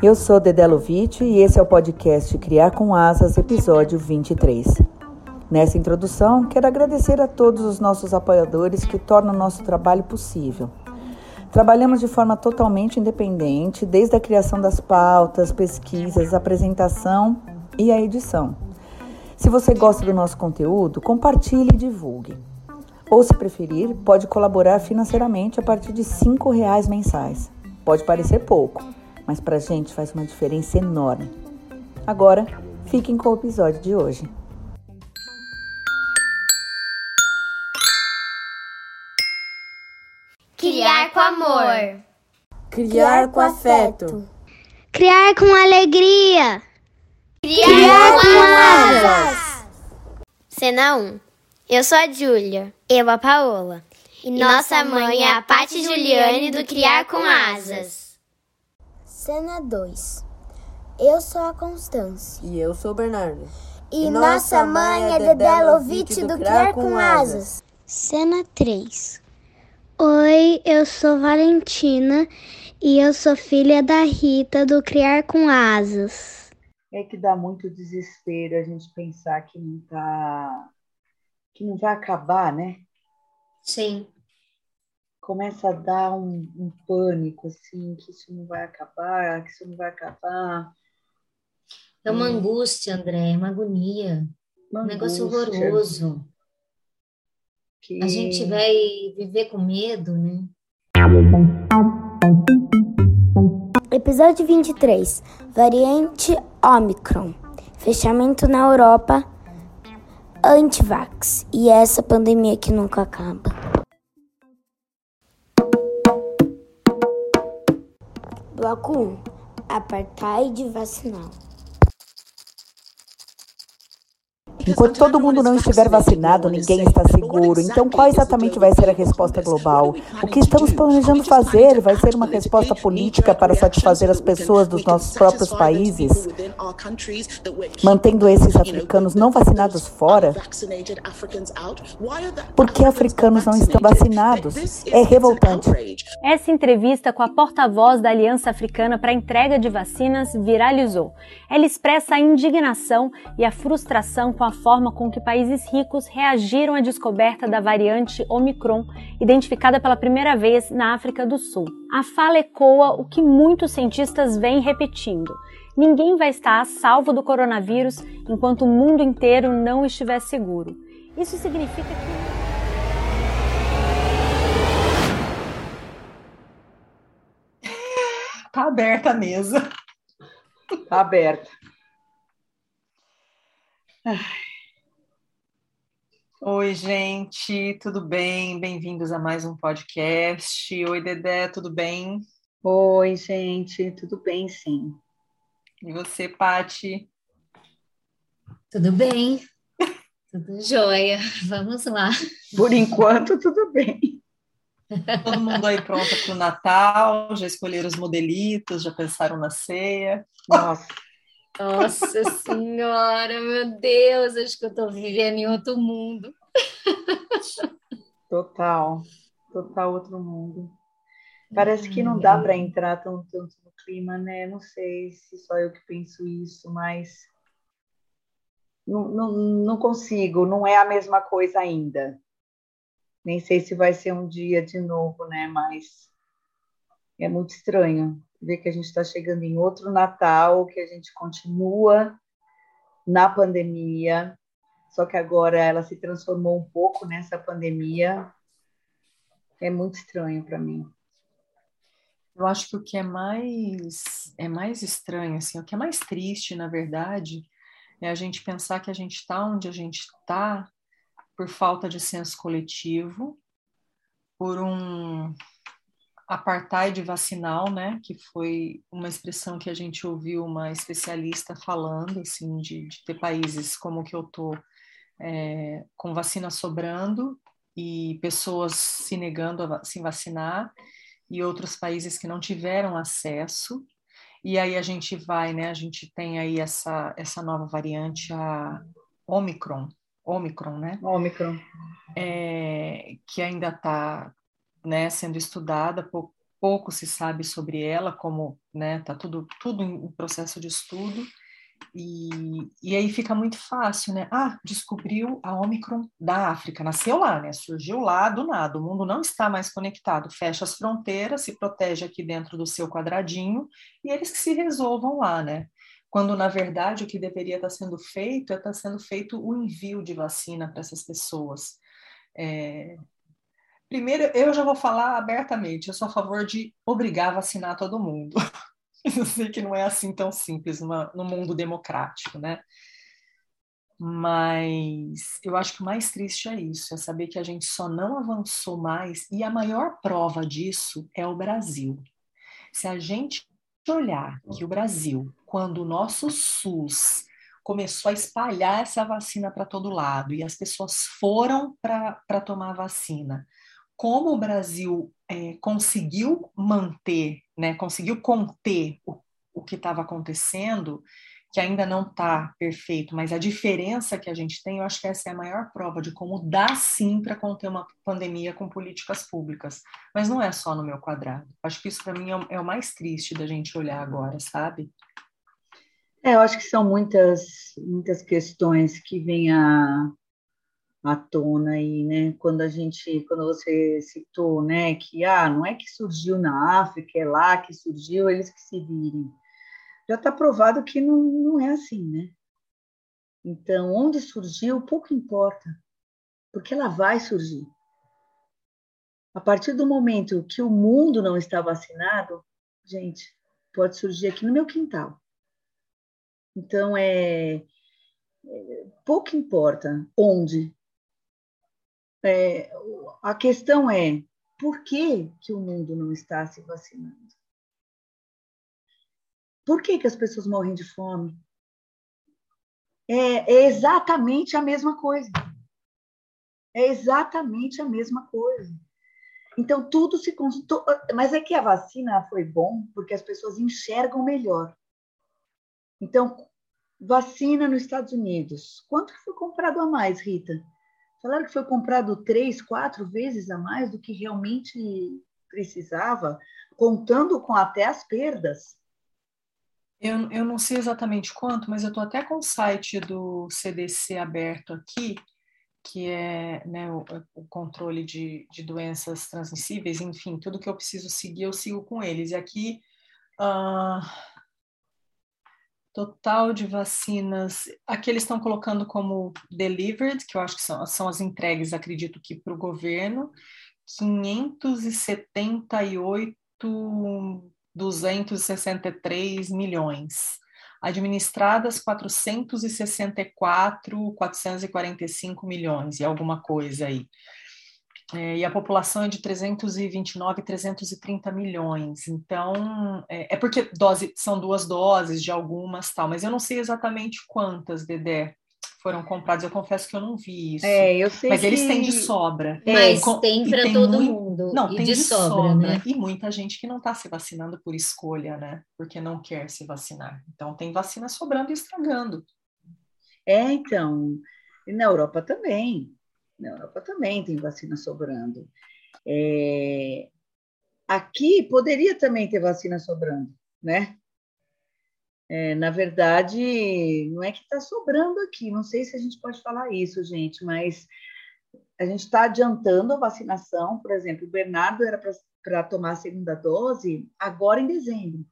Eu sou Dedé Lovitch e esse é o podcast Criar com Asas, episódio 23. Nessa introdução, quero agradecer a todos os nossos apoiadores que tornam nosso trabalho possível. Trabalhamos de forma totalmente independente, desde a criação das pautas, pesquisas, apresentação e a edição. Se você gosta do nosso conteúdo, compartilhe e divulgue. Ou, se preferir, pode colaborar financeiramente a partir de R$ reais mensais. Pode parecer pouco, mas para a gente faz uma diferença enorme. Agora, fiquem com o episódio de hoje. Criar com amor. Criar com afeto. Criar com alegria. Criar, Criar com asas. Cena 1. Eu sou a Júlia. Eu a Paola. E, e nossa mãe é a Paty Juliane do Criar com Asas. Cena 2. Eu sou a Constância. E eu sou o Bernardo. E, e nossa mãe é Dedé Lovitch do Criar com Asas. Cena 3. Oi, eu sou Valentina e eu sou filha da Rita do Criar com Asas. É que dá muito desespero a gente pensar que não tá que não vai acabar, né? Sim. Começa a dar um, um pânico assim, que isso não vai acabar, que isso não vai acabar. É uma hum. angústia, André, é uma agonia. Uma um negócio horroroso. Que... A gente vai viver com medo, né? Episódio 23. Variante Omicron. Fechamento na Europa. Antivax. E essa pandemia que nunca acaba. Bloco 1. Apartheid vacinal. Enquanto todo mundo não estiver vacinado, ninguém está seguro. Então, qual exatamente vai ser a resposta global? O que estamos planejando fazer vai ser uma resposta política para satisfazer as pessoas dos nossos próprios países, mantendo esses africanos não vacinados fora? Por que africanos não estão vacinados? É revoltante. Essa entrevista com a porta-voz da Aliança Africana para a entrega de vacinas viralizou. Ela expressa a indignação e a frustração com a forma com que países ricos reagiram à descoberta da variante Omicron, identificada pela primeira vez na África do Sul. A fala ecoa o que muitos cientistas vêm repetindo. Ninguém vai estar a salvo do coronavírus enquanto o mundo inteiro não estiver seguro. Isso significa que. Tá aberta a mesa. Tá aberta. Oi, gente, tudo bem? Bem-vindos a mais um podcast. Oi, Dedé, tudo bem? Oi, gente, tudo bem, sim. E você, Pati? Tudo bem, tudo jóia. Vamos lá. Por enquanto, tudo bem. Todo mundo aí pronto para o Natal? Já escolheram os modelitos? Já pensaram na ceia? Nossa. Nossa Senhora, meu Deus, acho que eu estou vivendo em outro mundo. Total, total outro mundo. Parece que não dá para entrar tão, tanto no clima, né? Não sei se só eu que penso isso, mas não, não, não consigo, não é a mesma coisa ainda. Nem sei se vai ser um dia de novo, né? Mas é muito estranho ver que a gente está chegando em outro Natal, que a gente continua na pandemia, só que agora ela se transformou um pouco nessa pandemia. É muito estranho para mim. Eu acho que o que é mais é mais estranho, assim, o que é mais triste, na verdade, é a gente pensar que a gente está onde a gente está por falta de senso coletivo, por um apartheid vacinal, né, que foi uma expressão que a gente ouviu uma especialista falando, assim, de, de ter países como que eu tô é, com vacina sobrando e pessoas se negando a se vacinar e outros países que não tiveram acesso. E aí a gente vai, né, a gente tem aí essa, essa nova variante, a Omicron, Omicron, né? Omicron. É, que ainda está né, sendo estudada por, pouco se sabe sobre ela, como né, tá tudo, tudo em processo de estudo. E, e aí fica muito fácil, né? Ah, descobriu a Omicron da África, nasceu lá, né? Surgiu lá do nada. O mundo não está mais conectado, fecha as fronteiras, se protege aqui dentro do seu quadradinho e eles que se resolvam lá, né? Quando na verdade o que deveria estar sendo feito é estar sendo feito o envio de vacina para essas pessoas. É, Primeiro, eu já vou falar abertamente, eu sou a favor de obrigar a vacinar todo mundo. Eu sei que não é assim tão simples numa, no mundo democrático, né? Mas eu acho que o mais triste é isso, é saber que a gente só não avançou mais, e a maior prova disso é o Brasil. Se a gente olhar que o Brasil, quando o nosso SUS começou a espalhar essa vacina para todo lado e as pessoas foram para tomar a vacina, como o Brasil é, conseguiu manter, né, conseguiu conter o, o que estava acontecendo, que ainda não está perfeito, mas a diferença que a gente tem, eu acho que essa é a maior prova de como dá sim para conter uma pandemia com políticas públicas. Mas não é só no meu quadrado. Acho que isso para mim é o, é o mais triste da gente olhar agora, sabe? É, eu acho que são muitas, muitas questões que vêm a, à tona aí, né? Quando a gente, quando você citou, né, que ah, não é que surgiu na África, é lá que surgiu, eles que se virem. Já está provado que não, não é assim, né? Então, onde surgiu, pouco importa, porque ela vai surgir. A partir do momento que o mundo não está vacinado, gente, pode surgir aqui no meu quintal. Então, é, é pouco importa onde, é, a questão é por que, que o mundo não está se vacinando? Por que, que as pessoas morrem de fome? É, é exatamente a mesma coisa. É exatamente a mesma coisa. Então, tudo se. Mas é que a vacina foi bom porque as pessoas enxergam melhor. Então, vacina nos Estados Unidos. Quanto foi comprado a mais, Rita? Falaram que foi comprado três, quatro vezes a mais do que realmente precisava, contando com até as perdas. Eu, eu não sei exatamente quanto, mas eu estou até com o site do CDC aberto aqui, que é né, o, o, controle de, de doenças transmissíveis, enfim, tudo que eu preciso seguir, eu sigo com eles. E aqui, uh, Total de vacinas. Aqui eles estão colocando como delivered, que eu acho que são, são as entregues, acredito que para o governo, 578,263 milhões. Administradas 464, 445 milhões e alguma coisa aí. É, e a população é de 329, 330 milhões. Então, é, é, porque dose, são duas doses de algumas tal, mas eu não sei exatamente quantas, Dedé, foram compradas. Eu confesso que eu não vi isso. É, eu sei mas que... eles têm de sobra. Mas é, tem para todo muito... mundo. Não, e tem de, de sobra, sobra, né? E muita gente que não está se vacinando por escolha, né? Porque não quer se vacinar. Então, tem vacina sobrando e estragando. É, então. E na Europa também. Na Europa também tem vacina sobrando. É... Aqui poderia também ter vacina sobrando, né? É, na verdade, não é que está sobrando aqui, não sei se a gente pode falar isso, gente, mas a gente está adiantando a vacinação. Por exemplo, o Bernardo era para tomar a segunda dose agora em dezembro.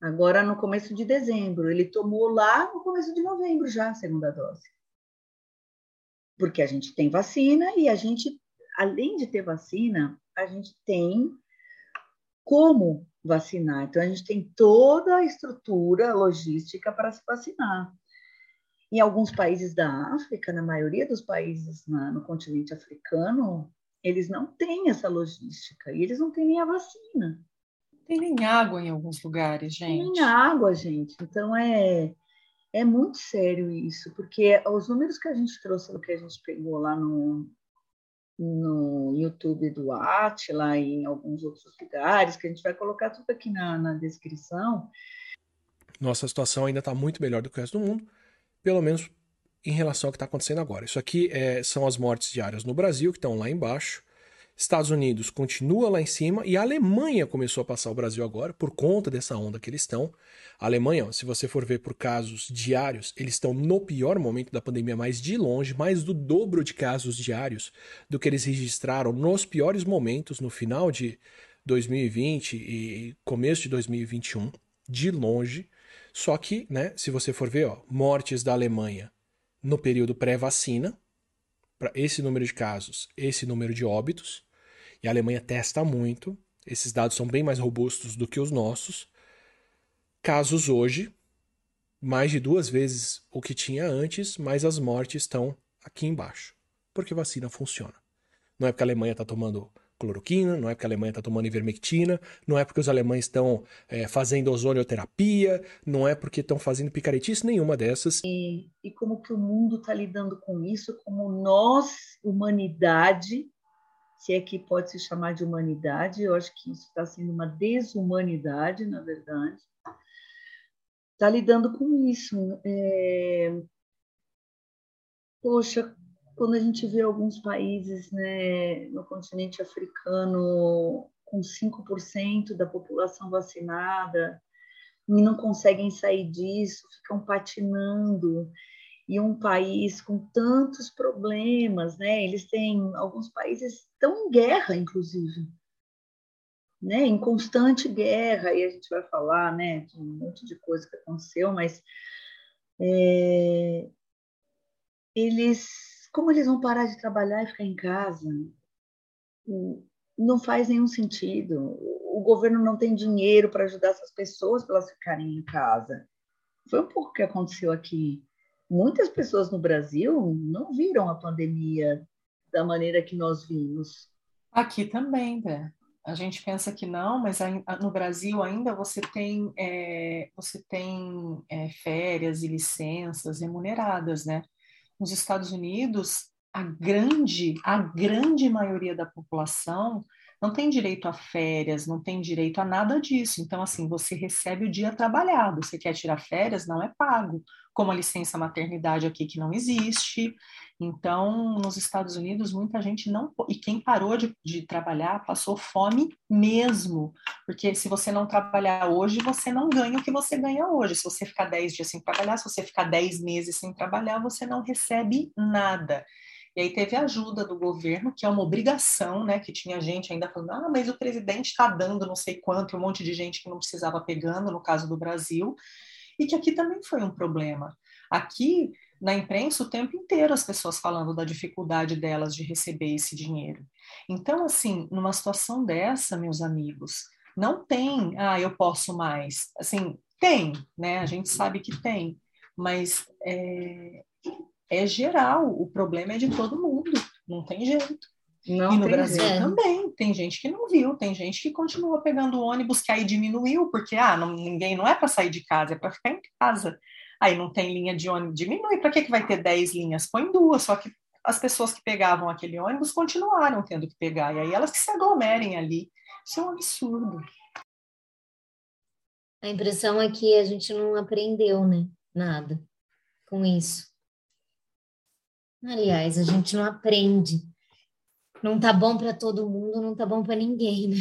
Agora no começo de dezembro. Ele tomou lá no começo de novembro já a segunda dose porque a gente tem vacina e a gente, além de ter vacina, a gente tem como vacinar. Então, a gente tem toda a estrutura logística para se vacinar. Em alguns países da África, na maioria dos países na, no continente africano, eles não têm essa logística e eles não têm nem a vacina. Tem nem água em alguns lugares, gente. Tem nem água, gente. Então é é muito sério isso, porque os números que a gente trouxe, que a gente pegou lá no, no YouTube do Atila e em alguns outros lugares, que a gente vai colocar tudo aqui na, na descrição. Nossa situação ainda está muito melhor do que o resto do mundo, pelo menos em relação ao que está acontecendo agora. Isso aqui é, são as mortes diárias no Brasil, que estão lá embaixo. Estados Unidos continua lá em cima e a Alemanha começou a passar o Brasil agora por conta dessa onda que eles estão. A Alemanha, se você for ver por casos diários, eles estão no pior momento da pandemia, mais de longe, mais do dobro de casos diários do que eles registraram nos piores momentos no final de 2020 e começo de 2021, de longe. Só que, né, se você for ver, ó, mortes da Alemanha no período pré-vacina, para esse número de casos, esse número de óbitos, e a Alemanha testa muito, esses dados são bem mais robustos do que os nossos. Casos hoje, mais de duas vezes o que tinha antes, mas as mortes estão aqui embaixo, porque vacina funciona. Não é porque a Alemanha está tomando cloroquina, não é porque a Alemanha está tomando ivermectina, não é porque os alemães estão é, fazendo ozonioterapia, não é porque estão fazendo picaretice nenhuma dessas. E, e como que o mundo está lidando com isso, como nós, humanidade, se é que pode se chamar de humanidade, eu acho que isso está sendo uma desumanidade, na verdade, está lidando com isso. É... Poxa, quando a gente vê alguns países né, no continente africano com 5% da população vacinada e não conseguem sair disso, ficam patinando e um país com tantos problemas, né? Eles têm alguns países estão em guerra, inclusive, né? Em constante guerra e a gente vai falar, né? De um monte de coisa que aconteceu, mas é, eles, como eles vão parar de trabalhar e ficar em casa? Não faz nenhum sentido. O governo não tem dinheiro para ajudar essas pessoas para elas ficarem em casa. Foi um pouco o que aconteceu aqui muitas pessoas no Brasil não viram a pandemia da maneira que nós vimos. Aqui também, né? A gente pensa que não, mas no Brasil ainda você tem, é, você tem é, férias e licenças remuneradas, né? Nos Estados Unidos, a grande, a grande maioria da população não tem direito a férias, não tem direito a nada disso. Então, assim, você recebe o dia trabalhado. Você quer tirar férias, não é pago como a licença maternidade aqui que não existe. Então, nos Estados Unidos, muita gente não. E quem parou de, de, trabalhar passou fome mesmo. Porque se você não trabalhar hoje, você não ganha o que você ganha hoje. Se você ficar 10 dias sem trabalhar, se você ficar 10 meses sem trabalhar, você não recebe nada. E aí teve ajuda do governo, que é uma obrigação, né? Que tinha gente ainda falando, ah, mas o presidente está dando não sei quanto, um monte de gente que não precisava pegando, no caso do Brasil e que aqui também foi um problema. Aqui, na imprensa, o tempo inteiro as pessoas falando da dificuldade delas de receber esse dinheiro. Então, assim, numa situação dessa, meus amigos, não tem, ah, eu posso mais. Assim, tem, né? A gente sabe que tem, mas é, é geral, o problema é de todo mundo, não tem jeito. Não e no Brasil jeito. também, tem gente que não viu, tem gente que continua pegando ônibus que aí diminuiu, porque ah, não, ninguém não é para sair de casa, é para ficar em casa. Aí não tem linha de ônibus, diminui, para que, que vai ter 10 linhas? Põe duas, só que as pessoas que pegavam aquele ônibus continuaram tendo que pegar, e aí elas que se aglomerem ali. Isso é um absurdo. A impressão é que a gente não aprendeu, né? Nada com isso. Aliás, a gente não aprende não tá bom para todo mundo, não tá bom para ninguém, né?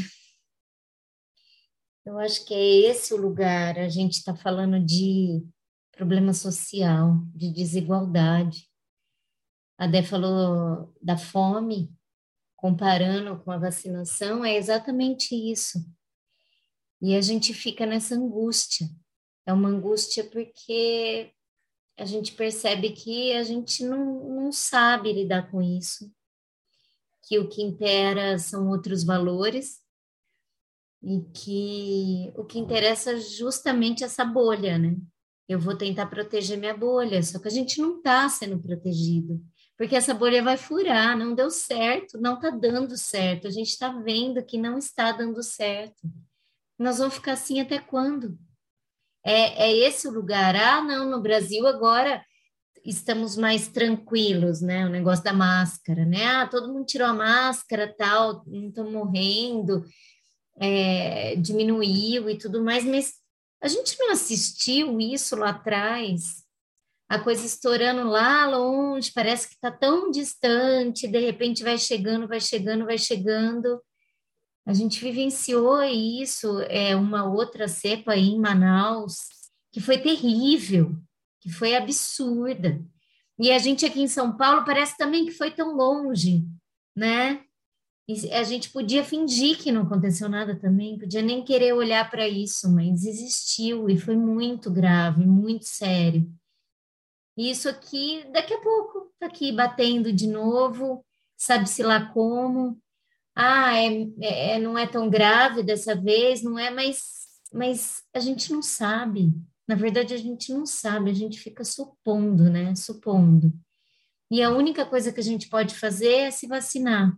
Eu acho que é esse o lugar. A gente está falando de problema social, de desigualdade. A Dé falou da fome, comparando com a vacinação, é exatamente isso. E a gente fica nessa angústia. É uma angústia porque a gente percebe que a gente não, não sabe lidar com isso que o que impera são outros valores e que o que interessa é justamente essa bolha, né? Eu vou tentar proteger minha bolha, só que a gente não está sendo protegido, porque essa bolha vai furar, não deu certo, não está dando certo, a gente está vendo que não está dando certo. Nós vamos ficar assim até quando? É, é esse o lugar? Ah, não, no Brasil agora estamos mais tranquilos, né? O negócio da máscara, né? Ah, todo mundo tirou a máscara, tal, não estão morrendo, é, diminuiu e tudo mais, mas a gente não assistiu isso lá atrás. a coisa estourando lá longe, parece que está tão distante, de repente vai chegando, vai chegando, vai chegando. A gente vivenciou isso, é uma outra cepa aí em Manaus, que foi terrível, que foi absurda. E a gente aqui em São Paulo parece também que foi tão longe, né? E a gente podia fingir que não aconteceu nada também, podia nem querer olhar para isso, mas existiu e foi muito grave, muito sério. E isso aqui, daqui a pouco, tá aqui batendo de novo, sabe-se lá como. Ah, é, é, é, não é tão grave dessa vez, não é, mas, mas a gente não sabe. Na verdade, a gente não sabe, a gente fica supondo, né? Supondo. E a única coisa que a gente pode fazer é se vacinar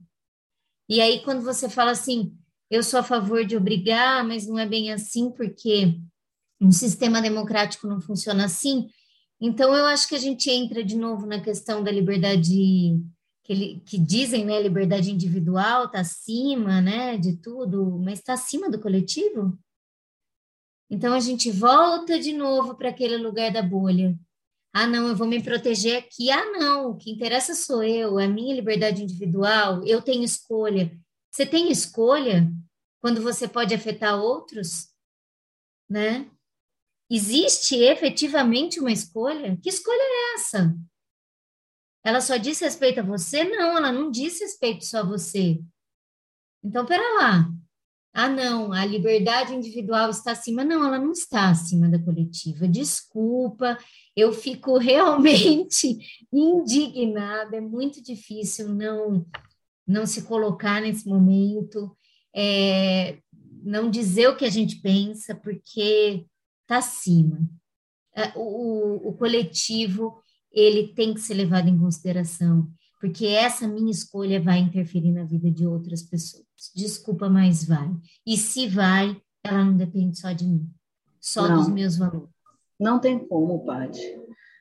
e aí, quando você fala assim, eu sou a favor de obrigar, mas não é bem assim, porque um sistema democrático não funciona assim. Então, eu acho que a gente entra de novo na questão da liberdade, que, ele, que dizem, né, liberdade individual está acima, né, de tudo, mas está acima do coletivo? Então, a gente volta de novo para aquele lugar da bolha. Ah, não, eu vou me proteger aqui. Ah, não, o que interessa sou eu, a minha liberdade individual, eu tenho escolha. Você tem escolha quando você pode afetar outros? Né? Existe efetivamente uma escolha? Que escolha é essa? Ela só diz respeito a você? Não, ela não diz respeito só a você. Então, pera lá ah, não, a liberdade individual está acima. Não, ela não está acima da coletiva. Desculpa, eu fico realmente indignada. É muito difícil não, não se colocar nesse momento, é, não dizer o que a gente pensa, porque está acima. É, o, o coletivo ele tem que ser levado em consideração, porque essa minha escolha vai interferir na vida de outras pessoas desculpa, mas vai. E se vai, ela não depende só de mim, só não, dos meus valores. Não tem como, Paty.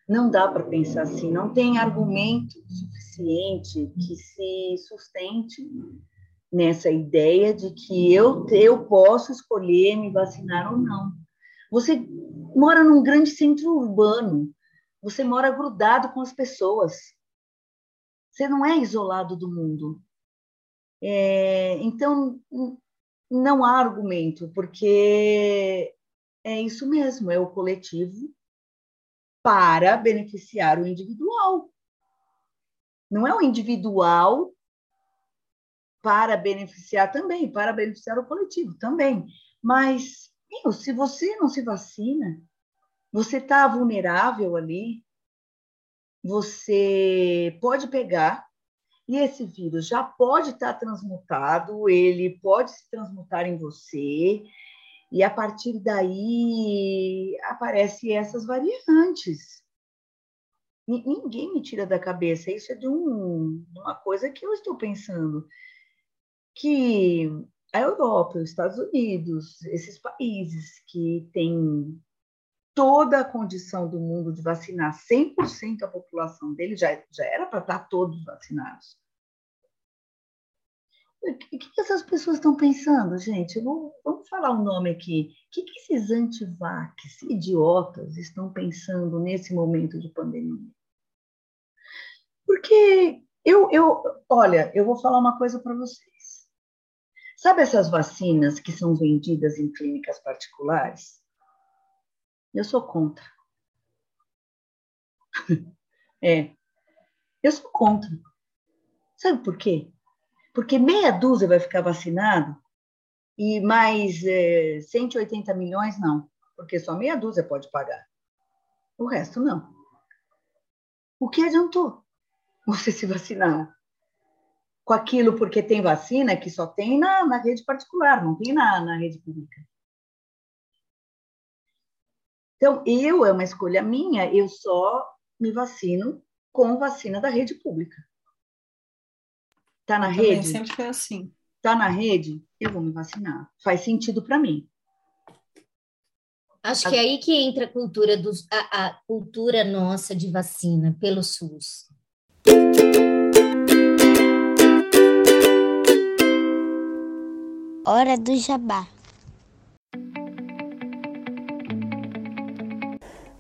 Não dá para pensar assim, não tem argumento suficiente que se sustente nessa ideia de que eu, eu posso escolher me vacinar ou não. Você mora num grande centro urbano, você mora grudado com as pessoas. Você não é isolado do mundo. É, então, não há argumento, porque é isso mesmo, é o coletivo para beneficiar o individual. Não é o individual para beneficiar também, para beneficiar o coletivo também. Mas, meu, se você não se vacina, você está vulnerável ali, você pode pegar. E esse vírus já pode estar transmutado, ele pode se transmutar em você, e a partir daí aparecem essas variantes. Ninguém me tira da cabeça, isso é de um, uma coisa que eu estou pensando, que a Europa, os Estados Unidos, esses países que têm toda a condição do mundo de vacinar 100% a população dele, já, já era para estar todos vacinados. O que, que essas pessoas estão pensando, gente? Vou, vamos falar o um nome aqui. O que, que esses antivax, idiotas, estão pensando nesse momento de pandemia? Porque eu, eu, olha, eu vou falar uma coisa para vocês. Sabe essas vacinas que são vendidas em clínicas particulares? Eu sou contra. É, eu sou contra. Sabe por quê? Porque meia dúzia vai ficar vacinado e mais é, 180 milhões não, porque só meia dúzia pode pagar. O resto não. O que adiantou você se vacinar? Com aquilo porque tem vacina que só tem na, na rede particular, não tem na, na rede pública. Então, eu, é uma escolha minha, eu só me vacino com vacina da rede pública. Tá na Também rede? sempre foi assim. Tá na rede? Eu vou me vacinar. Faz sentido para mim. Acho que é aí que entra a cultura, dos, a, a cultura nossa de vacina pelo SUS. Hora do jabá.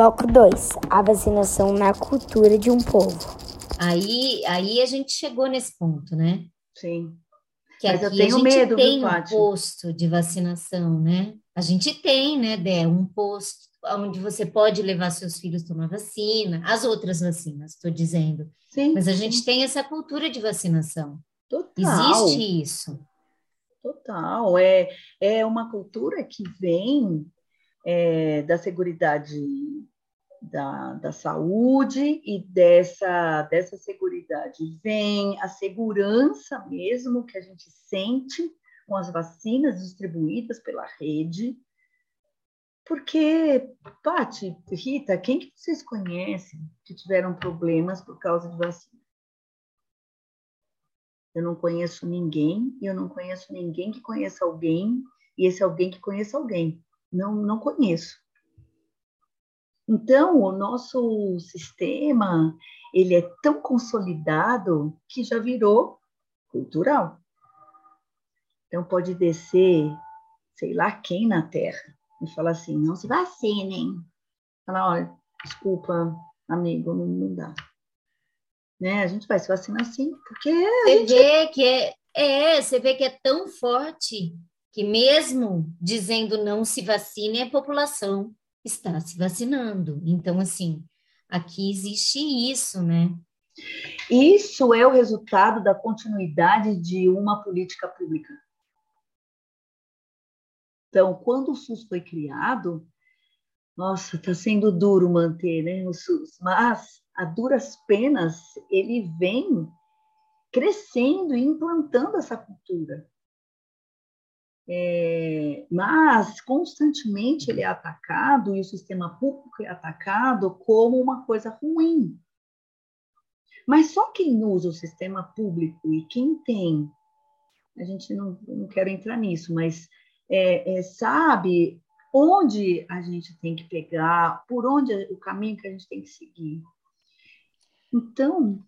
Bloco 2. A vacinação na cultura de um povo. Aí, aí a gente chegou nesse ponto, né? Sim. Que Mas eu tenho a gente medo, viu, tem um Paty? posto de vacinação, né? A gente tem, né, Dé, um posto onde você pode levar seus filhos tomar vacina, as outras vacinas, estou dizendo. Sim. Mas a gente tem essa cultura de vacinação. Total. Existe isso. Total. É, é uma cultura que vem é, da seguridade da, da saúde e dessa, dessa seguridade vem a segurança mesmo que a gente sente com as vacinas distribuídas pela rede. Porque, Pati, Rita, quem que vocês conhecem que tiveram problemas por causa de vacina? Eu não conheço ninguém, e eu não conheço ninguém que conheça alguém, e esse alguém que conheça alguém. Não, não conheço. Então, o nosso sistema, ele é tão consolidado que já virou cultural. Então, pode descer, sei lá quem na Terra, e falar assim, não se vacinem. Falar, olha, desculpa, amigo, não, não dá. Né? A gente vai se vacinar sim, porque Você gente vê que é, é, você vê que é tão forte que mesmo dizendo não se vacine, a população está se vacinando. Então, assim, aqui existe isso, né? Isso é o resultado da continuidade de uma política pública. Então, quando o SUS foi criado, nossa, está sendo duro manter né, o SUS, mas a duras penas ele vem crescendo e implantando essa cultura. É, mas constantemente ele é atacado e o sistema público é atacado como uma coisa ruim. Mas só quem usa o sistema público e quem tem, a gente não, não quero entrar nisso, mas é, é, sabe onde a gente tem que pegar, por onde o caminho que a gente tem que seguir. Então,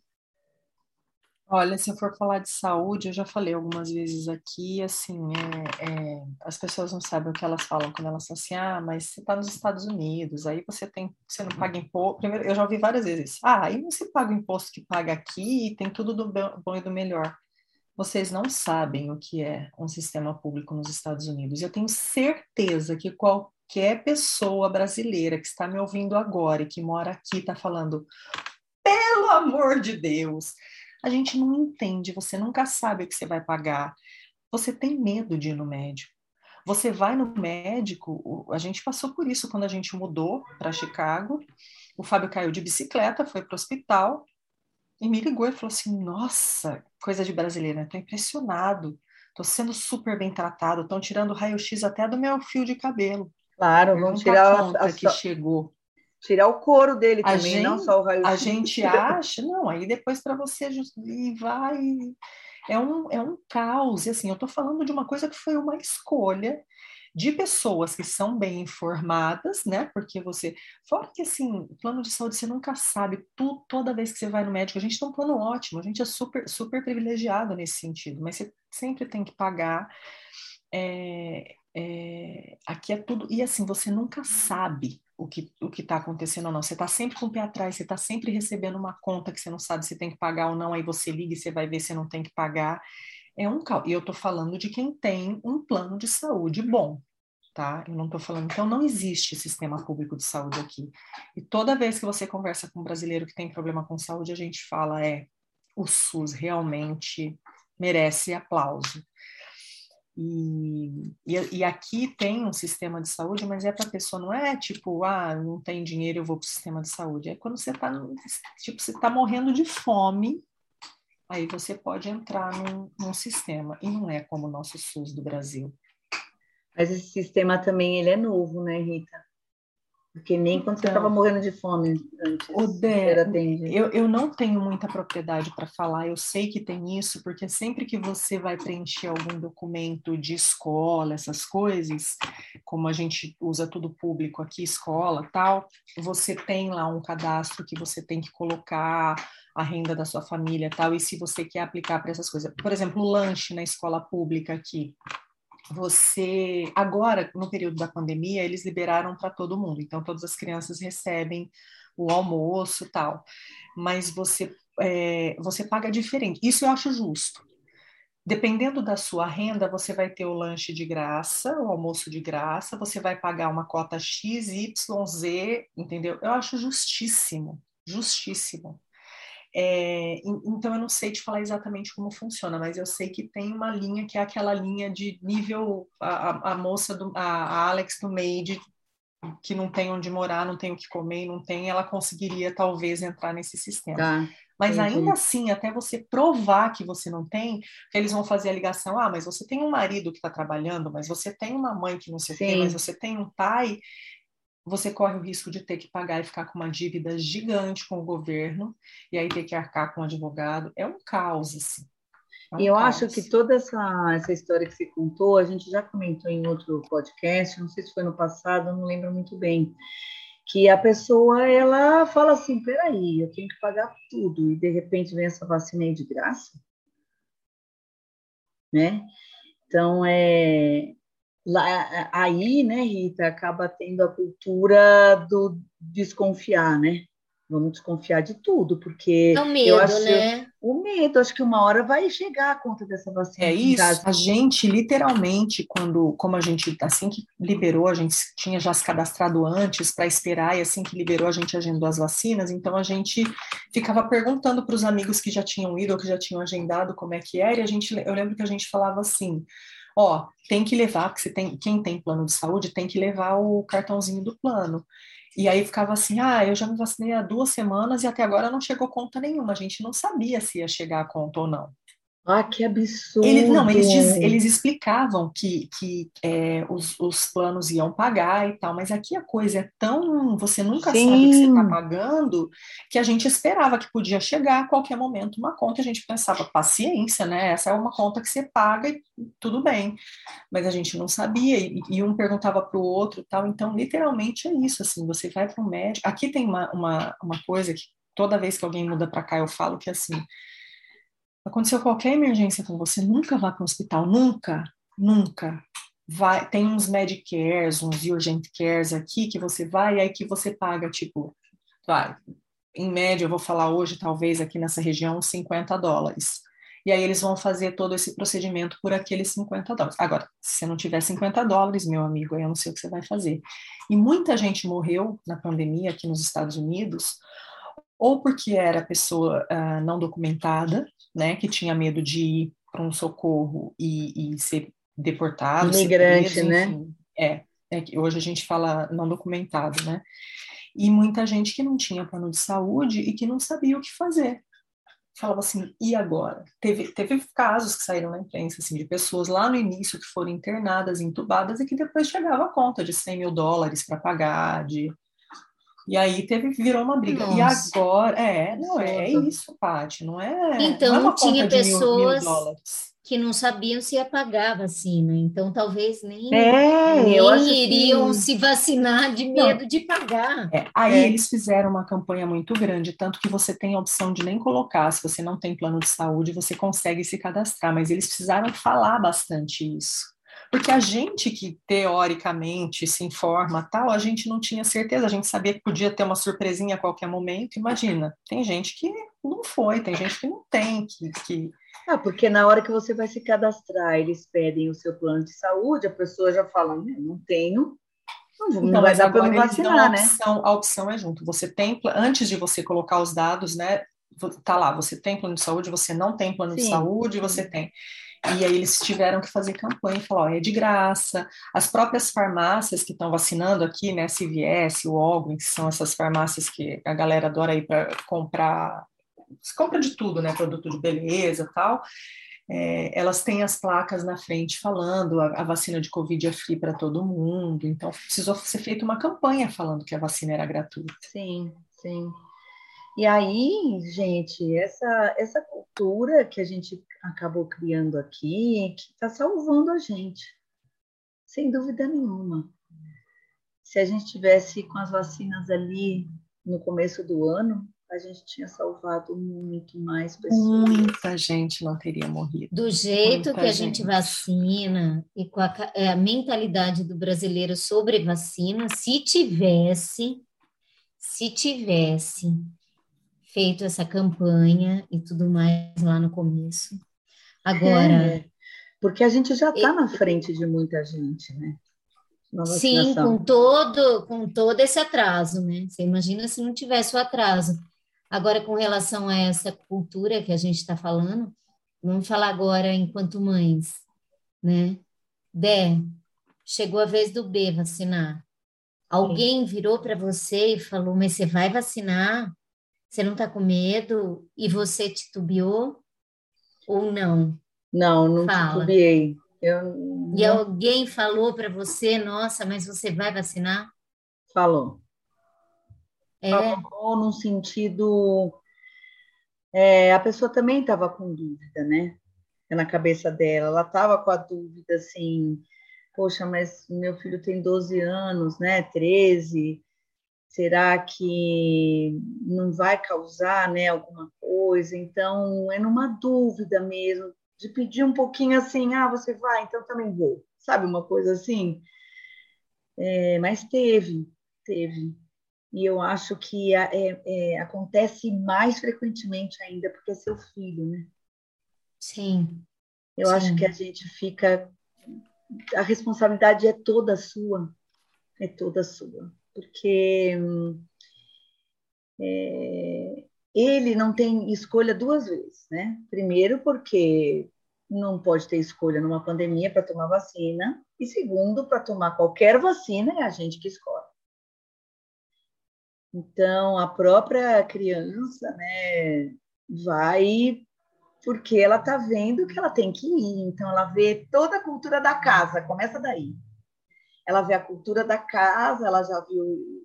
Olha, se eu for falar de saúde, eu já falei algumas vezes aqui, assim, é, é, as pessoas não sabem o que elas falam quando elas falam assim, ah, mas você está nos Estados Unidos, aí você tem, você não paga imposto. Primeiro, eu já ouvi várias vezes, ah, aí não se paga o imposto que paga aqui, tem tudo do bom e do melhor. Vocês não sabem o que é um sistema público nos Estados Unidos. Eu tenho certeza que qualquer pessoa brasileira que está me ouvindo agora e que mora aqui está falando, pelo amor de Deus, a gente não entende, você nunca sabe o que você vai pagar. Você tem medo de ir no médico. Você vai no médico, a gente passou por isso quando a gente mudou para Chicago. O Fábio caiu de bicicleta, foi para o hospital e me ligou e falou assim: Nossa, coisa de brasileira, estou impressionado, estou sendo super bem tratado, estão tirando raio-x até do meu fio de cabelo. claro, vão Pergunta tirar a a- que chegou. Tirar o couro dele A também, não gente- só o raio A gente acha, não, aí depois para você e vai. É um, é um caos. E assim, eu estou falando de uma coisa que foi uma escolha de pessoas que são bem informadas, né? Porque você. Fora que assim, plano de saúde você nunca sabe, tu, toda vez que você vai no médico, a gente tem um plano ótimo, a gente é super, super privilegiado nesse sentido, mas você sempre tem que pagar. É, é, aqui é tudo. E assim, você nunca sabe o que o está acontecendo ou não. Você está sempre com o pé atrás, você está sempre recebendo uma conta que você não sabe se tem que pagar ou não, aí você liga e você vai ver se não tem que pagar. É um caos. E eu estou falando de quem tem um plano de saúde bom, tá? Eu não estou falando. Então, não existe sistema público de saúde aqui. E toda vez que você conversa com um brasileiro que tem problema com saúde, a gente fala: é, o SUS realmente merece aplauso. E, e, e aqui tem um sistema de saúde, mas é para a pessoa, não é tipo, ah, não tem dinheiro, eu vou para o sistema de saúde. É quando você está, tipo, você está morrendo de fome, aí você pode entrar num, num sistema. E não é como o nosso SUS do Brasil. Mas esse sistema também ele é novo, né, Rita? Porque nem quando você estava então, morrendo de fome antes. O Dé, eu, eu não tenho muita propriedade para falar, eu sei que tem isso, porque sempre que você vai preencher algum documento de escola, essas coisas, como a gente usa tudo público aqui, escola tal, você tem lá um cadastro que você tem que colocar a renda da sua família tal, e se você quer aplicar para essas coisas. Por exemplo, lanche na escola pública aqui você agora no período da pandemia eles liberaram para todo mundo, então todas as crianças recebem o almoço tal, mas você é, você paga diferente. Isso eu acho justo. Dependendo da sua renda, você vai ter o lanche de graça, o almoço de graça, você vai pagar uma cota X, Y, Z, entendeu? Eu acho justíssimo, justíssimo. É, então, eu não sei te falar exatamente como funciona, mas eu sei que tem uma linha que é aquela linha de nível a, a moça, do, a, a Alex do Made, que não tem onde morar, não tem o que comer, não tem, ela conseguiria talvez entrar nesse sistema. Tá, mas entendi. ainda assim, até você provar que você não tem, eles vão fazer a ligação, ah, mas você tem um marido que está trabalhando, mas você tem uma mãe que não sei o quê, mas você tem um pai, você corre o risco de ter que pagar e ficar com uma dívida gigante com o governo, e aí ter que arcar com o advogado. É um caos, assim. É um e eu caos. acho que toda essa, essa história que você contou, a gente já comentou em outro podcast, não sei se foi no passado, não lembro muito bem, que a pessoa, ela fala assim, peraí, eu tenho que pagar tudo, e de repente vem essa vacina aí de graça, né? Então, é, lá, aí, né, Rita, acaba tendo a cultura do desconfiar, né? Vamos desconfiar de tudo, porque é o medo, eu acho, né? O medo, acho que uma hora vai chegar a conta dessa vacina. É isso. A gente, literalmente, quando, como a gente, assim que liberou, a gente tinha já se cadastrado antes para esperar, e assim que liberou, a gente agendou as vacinas, então a gente ficava perguntando para os amigos que já tinham ido ou que já tinham agendado como é que era, e a gente, eu lembro que a gente falava assim, ó, tem que levar, que você tem, quem tem plano de saúde tem que levar o cartãozinho do plano. E aí ficava assim, ah, eu já me vacinei há duas semanas e até agora não chegou conta nenhuma. A gente não sabia se ia chegar a conta ou não. Ah, que absurdo! Eles, não, eles, diz, eles explicavam que, que é, os, os, planos iam pagar e tal, mas aqui a coisa é tão. Você nunca Sim. sabe o que você está pagando, que a gente esperava que podia chegar a qualquer momento uma conta. A gente pensava, paciência, né? Essa é uma conta que você paga e tudo bem. Mas a gente não sabia, e, e um perguntava para o outro e tal. Então, literalmente é isso, assim, você vai para o médico. Aqui tem uma, uma, uma coisa que toda vez que alguém muda para cá eu falo que assim aconteceu qualquer emergência com você, nunca vá para o hospital, nunca, nunca. Vai, tem uns Medicares, uns Urgent Cares aqui que você vai e aí que você paga, tipo, vai, em média, eu vou falar hoje, talvez aqui nessa região, 50 dólares. E aí eles vão fazer todo esse procedimento por aqueles 50 dólares. Agora, se você não tiver 50 dólares, meu amigo, eu não sei o que você vai fazer. E muita gente morreu na pandemia aqui nos Estados Unidos, ou porque era pessoa uh, não documentada, né, que tinha medo de ir para um socorro e, e ser deportado. Imigrante, preso, né? É, é que hoje a gente fala não documentado, né? E muita gente que não tinha plano de saúde e que não sabia o que fazer. Falava assim, e agora? Teve, teve casos que saíram na imprensa, assim, de pessoas lá no início que foram internadas, entubadas, e que depois chegava a conta de 100 mil dólares para pagar, de e aí teve, virou uma briga. Nossa. E agora, é, não é, é isso, Paty, não é. Então, não é tinha pessoas mil, mil que não sabiam se ia pagar a vacina, então talvez nem, é, nem iriam que... se vacinar de medo não. de pagar. É, aí é. eles fizeram uma campanha muito grande, tanto que você tem a opção de nem colocar, se você não tem plano de saúde, você consegue se cadastrar, mas eles precisaram falar bastante isso. Porque a gente que teoricamente se informa tal, a gente não tinha certeza, a gente sabia que podia ter uma surpresinha a qualquer momento. Imagina, tem gente que não foi, tem gente que não tem, que, que... Ah, porque na hora que você vai se cadastrar, eles pedem o seu plano de saúde, a pessoa já fala, não tenho, não, não então, vai dar para me vacinar, né? A opção, a opção é junto. Você tem, antes de você colocar os dados, né? Tá lá, você tem plano de saúde, você não tem plano Sim. de saúde, você tem. E aí eles tiveram que fazer campanha e falar, ó, é de graça. As próprias farmácias que estão vacinando aqui, né, CVS, o Walgreens, que são essas farmácias que a galera adora ir para comprar, compra de tudo, né, produto de beleza tal. é, elas têm as placas na frente falando a, a vacina de Covid é free para todo mundo, então precisou ser feita uma campanha falando que a vacina era gratuita. Sim, sim. E aí, gente, essa, essa cultura que a gente acabou criando aqui, que está salvando a gente, sem dúvida nenhuma. Se a gente tivesse com as vacinas ali no começo do ano, a gente tinha salvado muito mais pessoas. Muita gente não teria morrido. Do jeito Muita que a gente. gente vacina e com a, é, a, mentalidade do brasileiro sobre vacina, se tivesse, se tivesse feito essa campanha e tudo mais lá no começo. Agora. É, porque a gente já está na frente de muita gente, né? Sim, com todo, com todo esse atraso, né? Você imagina se não tivesse o atraso. Agora, com relação a essa cultura que a gente está falando, vamos falar agora enquanto mães, né? Dé, chegou a vez do B vacinar. Alguém virou para você e falou, mas você vai vacinar? Você não está com medo? E você titubeou? Ou não? Não, não Fala. titubeei. Eu... E alguém falou para você, nossa, mas você vai vacinar? Falou. É. Falou no sentido. É, a pessoa também estava com dúvida, né? Na cabeça dela. Ela estava com a dúvida assim: poxa, mas meu filho tem 12 anos, né? 13. Será que não vai causar né, alguma coisa? Então, é numa dúvida mesmo, de pedir um pouquinho assim: ah, você vai, então também vou. Sabe, uma coisa assim? É, mas teve, teve e eu acho que é, é, acontece mais frequentemente ainda porque é seu filho, né? Sim. Eu Sim. acho que a gente fica. A responsabilidade é toda sua, é toda sua, porque é, ele não tem escolha duas vezes, né? Primeiro, porque não pode ter escolha numa pandemia para tomar vacina, e segundo, para tomar qualquer vacina é a gente que escolhe. Então, a própria criança, né, vai porque ela está vendo que ela tem que ir. Então, ela vê toda a cultura da casa, começa daí. Ela vê a cultura da casa, ela já viu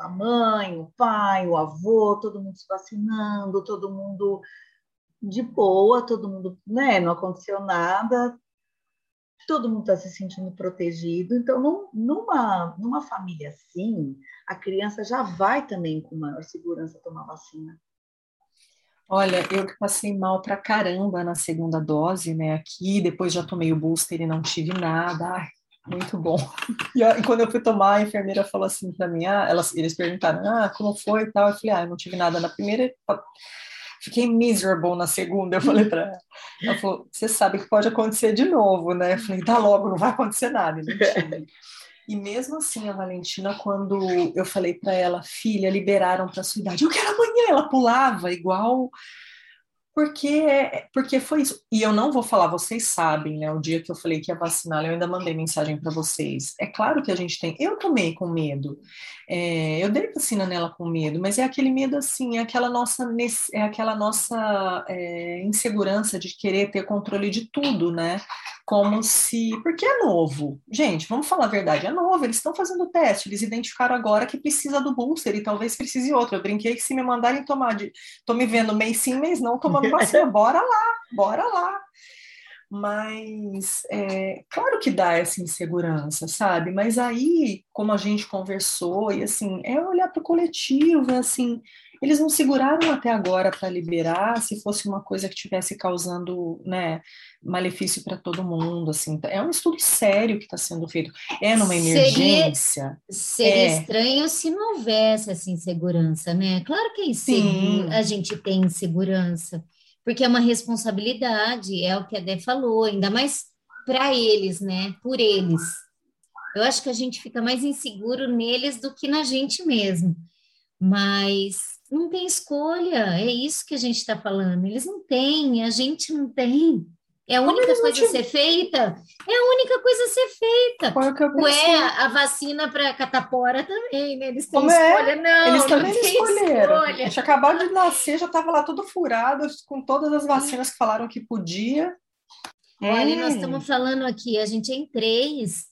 a mãe, o pai, o avô, todo mundo se vacinando, todo mundo de boa, todo mundo, né, não aconteceu nada, todo mundo está se sentindo protegido. Então, num, numa, numa família assim, a criança já vai também com maior segurança tomar vacina. Olha, eu passei mal pra caramba na segunda dose, né? Aqui, depois já tomei o booster e não tive nada. Ai, muito bom. E, e, quando eu fui tomar, a enfermeira falou assim para mim: ah, elas, eles perguntaram, ah, como foi e tal. Eu falei, ah, eu não tive nada na primeira fiquei miserable na segunda. Eu falei para ela. Ela falou: Você sabe que pode acontecer de novo, né? Eu falei: Dá logo, não vai acontecer nada. E mesmo assim, a Valentina, quando eu falei para ela, filha, liberaram para sua idade, eu quero amanhã, ela pulava igual porque, porque foi isso. E eu não vou falar, vocês sabem, né? O dia que eu falei que ia vacinar, eu ainda mandei mensagem para vocês. É claro que a gente tem. Eu tomei com medo. É, eu dei vacina nela com medo, mas é aquele medo assim, é aquela nossa, é aquela nossa é, insegurança de querer ter controle de tudo, né? Como se. Porque é novo. Gente, vamos falar a verdade, é novo. Eles estão fazendo teste, eles identificaram agora que precisa do booster e talvez precise outro. Eu brinquei que se me mandarem tomar de. Tô me vendo mês sim, mês não, tomando vacina, bora lá, bora lá. Mas é, claro que dá essa insegurança, sabe? Mas aí, como a gente conversou, e assim, é olhar para o coletivo, é assim, eles não seguraram até agora para liberar se fosse uma coisa que tivesse causando, né, malefício para todo mundo, assim. É um estudo sério que está sendo feito. É numa emergência. Seria, seria é. estranho se não houvesse essa insegurança, né? Claro que é inseguro, a gente tem insegurança porque é uma responsabilidade, é o que a Dé falou, ainda mais para eles, né? Por eles. Eu acho que a gente fica mais inseguro neles do que na gente mesmo. Mas não tem escolha, é isso que a gente está falando. Eles não têm, a gente não tem. É a única coisa a ser feita. É a única coisa a ser feita. Ué, a vacina para catapora também, né? Eles têm Como é? escolha. É? Não, eles também não escolheram. Escolha. A gente acabou de nascer, já estava lá todo furado, com todas as vacinas que falaram que podia. Olha, nós estamos falando aqui, a gente é em três,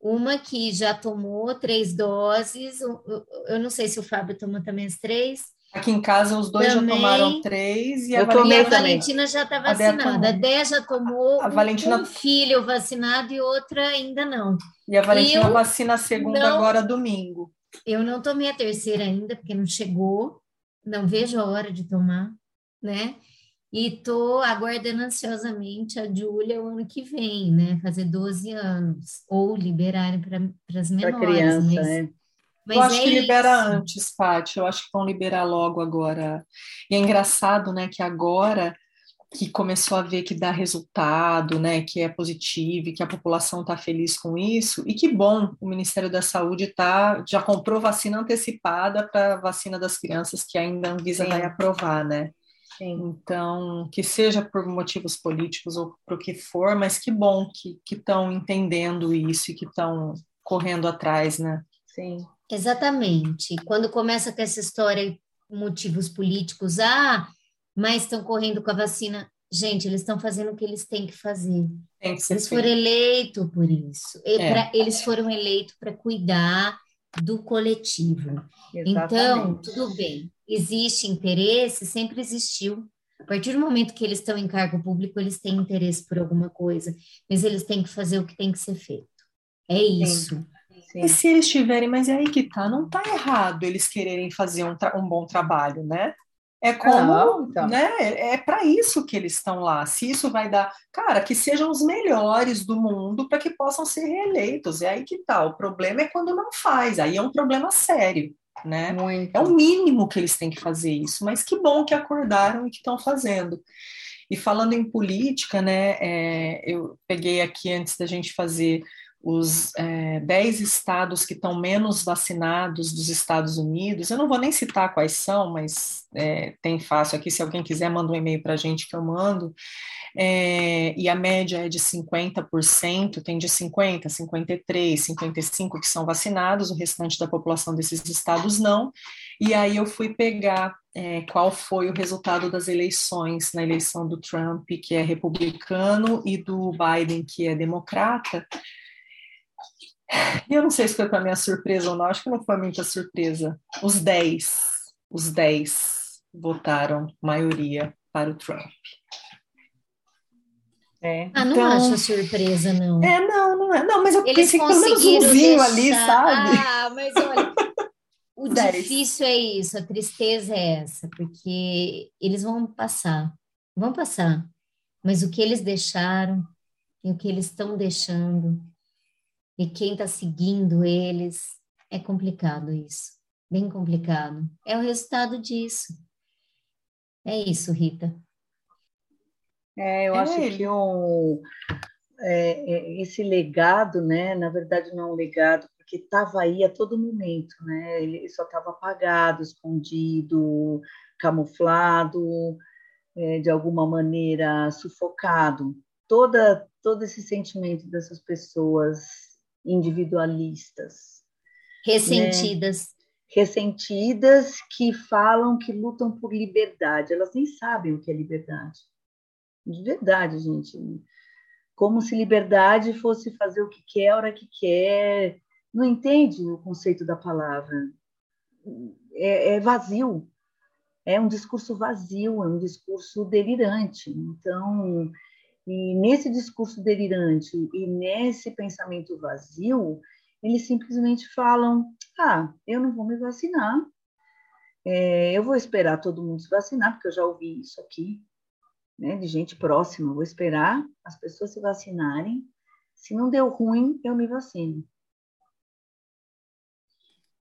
uma que já tomou três doses, eu não sei se o Fábio tomou também as três. Aqui em casa os dois também, já tomaram três e a, Valentina, a Valentina já está vacinada. A Dé já tomou a Valentina... um filho vacinado e outra ainda não. E a Valentina eu vacina a segunda não... agora domingo. Eu não tomei a terceira ainda, porque não chegou, não vejo a hora de tomar, né? E tô aguardando ansiosamente a Júlia o ano que vem, né? Fazer 12 anos, ou liberarem para as menores. Para criança, mas, né? Mas eu acho é que libera isso. antes, Paty. Eu acho que vão liberar logo agora. E é engraçado, né, que agora que começou a ver que dá resultado, né, que é positivo e que a população está feliz com isso. E que bom, o Ministério da Saúde tá, já comprou vacina antecipada para vacina das crianças que ainda a Anvisa Sim. vai aprovar, né? Sim. Então, que seja por motivos políticos ou por o que for, mas que bom que estão entendendo isso e que estão correndo atrás, né? Sim. Exatamente. Quando começa com essa história, motivos políticos, ah, mas estão correndo com a vacina. Gente, eles estão fazendo o que eles têm que fazer. Tem que eles foram eleitos por isso. É. Pra, eles foram eleitos para cuidar do coletivo. Exatamente. Então, tudo bem. Existe interesse, sempre existiu. A partir do momento que eles estão em cargo público, eles têm interesse por alguma coisa, mas eles têm que fazer o que tem que ser feito. É isso. Sim. Sim. E se eles tiverem, mas é aí que tá, não tá errado eles quererem fazer um, um bom trabalho, né? É como, então. né? É para isso que eles estão lá. Se isso vai dar, cara, que sejam os melhores do mundo para que possam ser reeleitos. É aí que tá. O problema é quando não faz. Aí é um problema sério, né? Muito. É o mínimo que eles têm que fazer isso. Mas que bom que acordaram e que estão fazendo. E falando em política, né? É, eu peguei aqui antes da gente fazer os é, 10 estados que estão menos vacinados dos Estados Unidos, eu não vou nem citar quais são, mas é, tem fácil aqui, se alguém quiser, manda um e-mail para a gente que eu mando, é, e a média é de 50%, tem de 50%, 53%, 55% que são vacinados, o restante da população desses estados não, e aí eu fui pegar é, qual foi o resultado das eleições, na eleição do Trump, que é republicano, e do Biden, que é democrata, eu não sei se foi para minha surpresa ou não, acho que não foi muita surpresa. Os 10, os 10 votaram maioria para o Trump. É, ah, não então, acho surpresa, não. É, não, não é. Não, mas eu Eles pensei que pelo menos umzinho deixar... ali, sabe? Ah, mas olha, o difícil é isso, a tristeza é essa, porque eles vão passar, vão passar. Mas o que eles deixaram e o que eles estão deixando e quem está seguindo eles, é complicado isso, bem complicado. É o resultado disso. É isso, Rita. É, eu é acho ele. que um, é, é, esse legado, né, na verdade não é um legado, porque estava aí a todo momento, né, ele só estava apagado, escondido, camuflado, é, de alguma maneira sufocado. Toda, todo esse sentimento dessas pessoas individualistas. Ressentidas. Né? Ressentidas que falam que lutam por liberdade. Elas nem sabem o que é liberdade. De verdade, gente. Como se liberdade fosse fazer o que quer, a hora que quer. Não entende o conceito da palavra. É, é vazio. É um discurso vazio, é um discurso delirante. Então, e nesse discurso delirante e nesse pensamento vazio, eles simplesmente falam: ah, eu não vou me vacinar, é, eu vou esperar todo mundo se vacinar, porque eu já ouvi isso aqui, né, de gente próxima, eu vou esperar as pessoas se vacinarem, se não deu ruim, eu me vacino.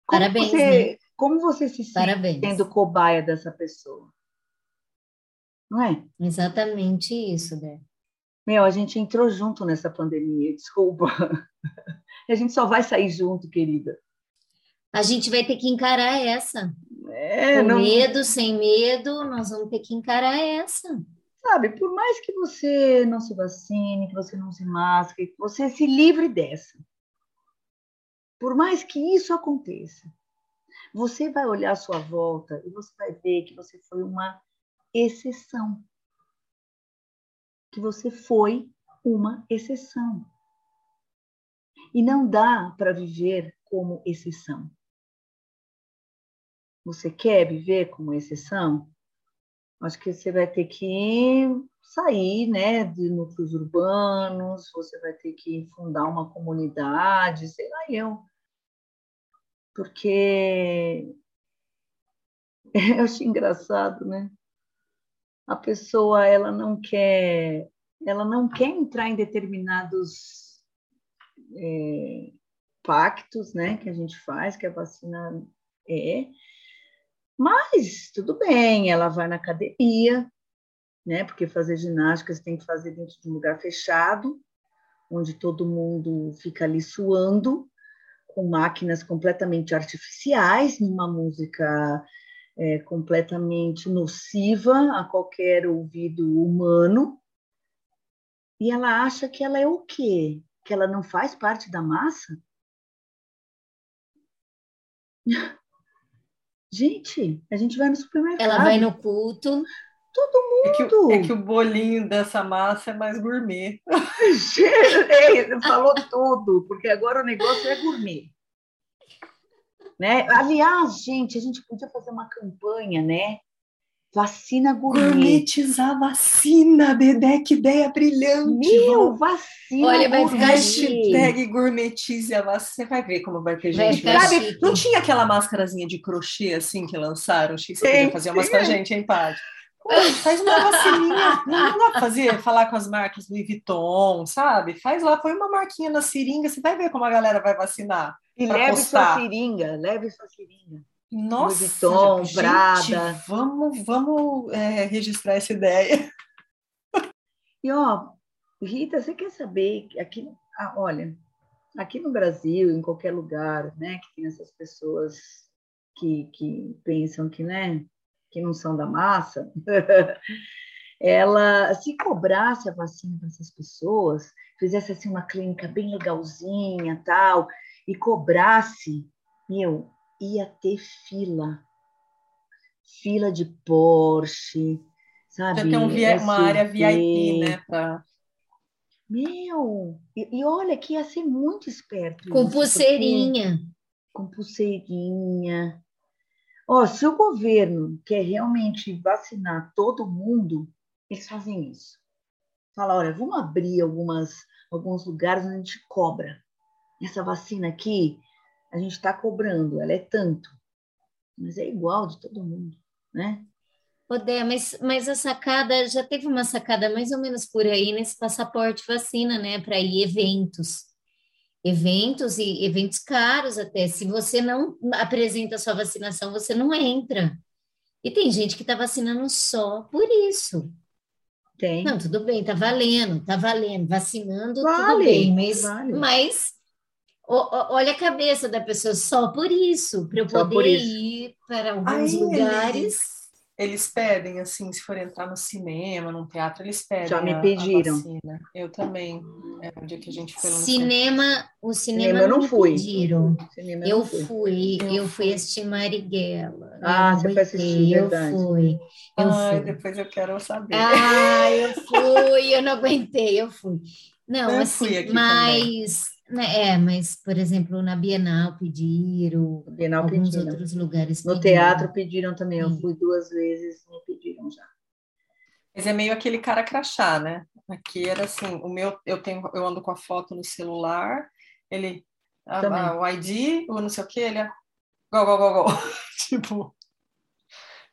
Como Parabéns, você, né? Como você se sente sendo cobaia dessa pessoa? Não é? Exatamente isso, né? Meu, a gente entrou junto nessa pandemia, desculpa. a gente só vai sair junto, querida. A gente vai ter que encarar essa. É, Com não... medo, sem medo, nós vamos ter que encarar essa. Sabe, por mais que você não se vacine, que você não se masque, que você se livre dessa. Por mais que isso aconteça, você vai olhar à sua volta e você vai ver que você foi uma exceção que você foi uma exceção. E não dá para viver como exceção. Você quer viver como exceção? Acho que você vai ter que sair, né, de núcleos urbanos, você vai ter que fundar uma comunidade, sei lá eu. Porque eu acho engraçado, né? A pessoa ela não quer, ela não quer entrar em determinados é, pactos, né, que a gente faz, que a vacina é, mas tudo bem, ela vai na academia, né? Porque fazer ginástica você tem que fazer dentro de um lugar fechado, onde todo mundo fica ali suando, com máquinas completamente artificiais, numa música é, completamente nociva a qualquer ouvido humano. E ela acha que ela é o quê? Que ela não faz parte da massa? Gente, a gente vai no supermercado. Ela vai no culto. Todo mundo. É que, é que, o bolinho dessa massa é mais gourmet. Falou tudo, porque agora o negócio é gourmet. Né? Aliás, gente, a gente podia fazer uma campanha, né? Vacina gourmet. Gourmetizar vacina, Dedé, que ideia brilhante. Meu, vacina Olha, vai ficar hashtag gourmetize a vacina. Você vai ver como vai ter gente. Vai Sabe, não tinha aquela máscarazinha de crochê assim que lançaram? Achei que você podia fazer umas pra gente, hein, Paty? Faz uma vacininha. Não dá pra fazer, falar com as marcas Louis Vuitton, sabe? Faz lá, põe uma marquinha na seringa, você vai ver como a galera vai vacinar. E leve postar. sua seringa, leve sua seringa. Nossa, Vuitton, gente, Prada. Vamos, vamos é, registrar essa ideia. E ó, Rita, você quer saber aqui, ah, olha, aqui no Brasil, em qualquer lugar, né, que tem essas pessoas que, que pensam que, né, que não são da massa, ela se cobrasse a vacina para essas pessoas, fizesse assim uma clínica bem legalzinha, tal, e cobrasse, meu, ia ter fila. Fila de Porsche, sabe? Já tem um via, uma área VIP, né? Pra... Meu, e, e, olha que ia ser muito esperto. Com isso, pulseirinha. Com pulseirinha. Ó, se o governo quer realmente vacinar todo mundo, eles fazem isso. Fala, olha, vamos abrir algumas, alguns lugares onde a gente cobra. Essa vacina aqui, a gente está cobrando, ela é tanto, mas é igual de todo mundo, né? Odé, mas, mas a sacada, já teve uma sacada mais ou menos por aí nesse passaporte vacina, né, para ir eventos. Eventos e eventos caros até. Se você não apresenta sua vacinação, você não entra. E tem gente que está vacinando só por isso. Tem. Não, tudo bem, tá valendo, tá valendo, vacinando, vale, tudo bem, mas, vale. mas olha a cabeça da pessoa só por isso, para eu poder ir para alguns Aí lugares. Eles, eles, pedem, assim, se for entrar no cinema, num teatro, eles pedem. Já me pediram. eu também. É o dia que a gente foi no cinema. O cinema, cinema eu não, fui. Pediram. eu fui. fui. Eu, fui assistir Marighella. Ah, você foi assistir, Eu fui. Eu Ai, fui. depois eu quero saber. Ah, eu fui, eu não aguentei, eu fui. Não, eu assim, mas também. Né, é, mas, por exemplo, na Bienal pediram, Bienal alguns pediram. outros lugares pediram. No teatro pediram também, eu fui duas vezes, me pediram já. Mas é meio aquele cara crachá, né? Aqui era assim, o meu, eu tenho, eu ando com a foto no celular, ele, a, a, o ID, o não sei o que, ele é go, go, go, go. tipo,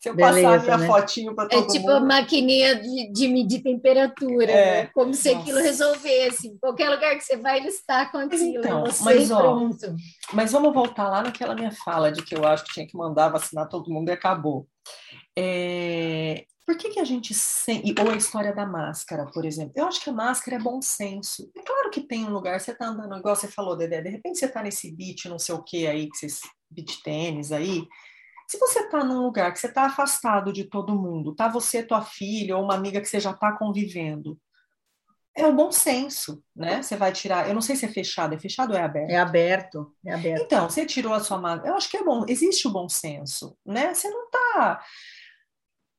se eu Beleza, passar minha né? fotinho para é todo mundo. É tipo mundo... a maquininha de, de medir temperatura, é. né? Como se Nossa. aquilo resolvesse. Qualquer lugar que você vai, ele está com aquilo. Então, mas, ó, pronto. mas vamos voltar lá naquela minha fala de que eu acho que tinha que mandar vacinar todo mundo e acabou. É... Por que, que a gente sem... Ou a história da máscara, por exemplo. Eu acho que a máscara é bom senso. É claro que tem um lugar, você tá andando, igual você falou, Dedé, de repente você tá nesse beat, não sei o que aí, que vocês beat tênis aí, se você está num lugar que você está afastado de todo mundo, tá você, tua filha ou uma amiga que você já está convivendo, é o bom senso, né? Você vai tirar. Eu não sei se é fechado, é fechado ou é aberto? É aberto, é aberto. Então, você tirou a sua máscara. Eu acho que é bom, existe o bom senso, né? Você não está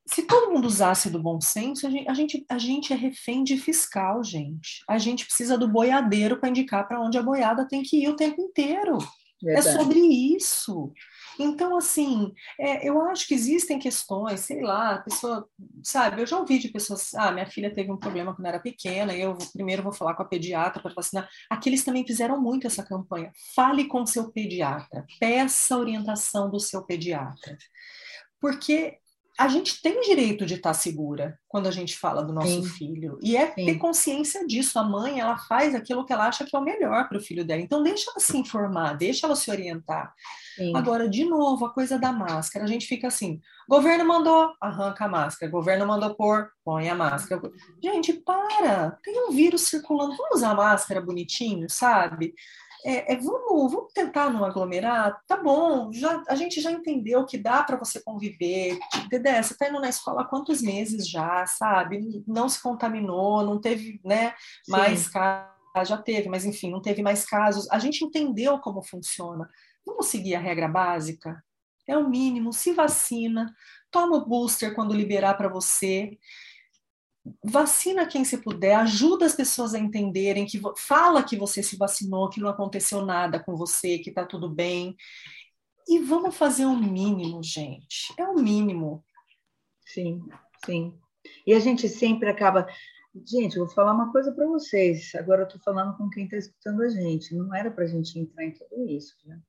se todo mundo usasse do bom senso, a gente, a gente, a gente é refém de fiscal, gente. A gente precisa do boiadeiro para indicar para onde a boiada tem que ir o tempo inteiro. É Verdade. É sobre isso. Então, assim, é, eu acho que existem questões, sei lá, a pessoa, sabe, eu já ouvi de pessoas, ah, minha filha teve um problema quando era pequena, eu primeiro vou falar com a pediatra para vacinar. Aqui eles também fizeram muito essa campanha. Fale com seu pediatra, peça orientação do seu pediatra. Porque a gente tem direito de estar segura quando a gente fala do nosso Sim. filho. E é Sim. ter consciência disso. A mãe, ela faz aquilo que ela acha que é o melhor para o filho dela. Então, deixa ela se informar, deixa ela se orientar. Sim. Agora, de novo, a coisa da máscara. A gente fica assim: governo mandou, arranca a máscara. Governo mandou pôr, põe a máscara. Gente, para! Tem um vírus circulando. Vamos usar a máscara bonitinho, sabe? É, é, vamos, vamos tentar não aglomerar, tá bom, já, a gente já entendeu que dá para você conviver, Dedé, você está indo na escola há quantos meses já, sabe? Não se contaminou, não teve né, mais casos, já teve, mas enfim, não teve mais casos. A gente entendeu como funciona. Vamos seguir a regra básica? É o mínimo, se vacina, toma o booster quando liberar para você vacina quem se puder, ajuda as pessoas a entenderem que fala que você se vacinou, que não aconteceu nada com você, que está tudo bem. E vamos fazer o um mínimo, gente. É o mínimo. Sim, sim. E a gente sempre acaba. Gente, eu vou falar uma coisa para vocês. Agora eu estou falando com quem está escutando a gente. Não era para a gente entrar em tudo isso. Né?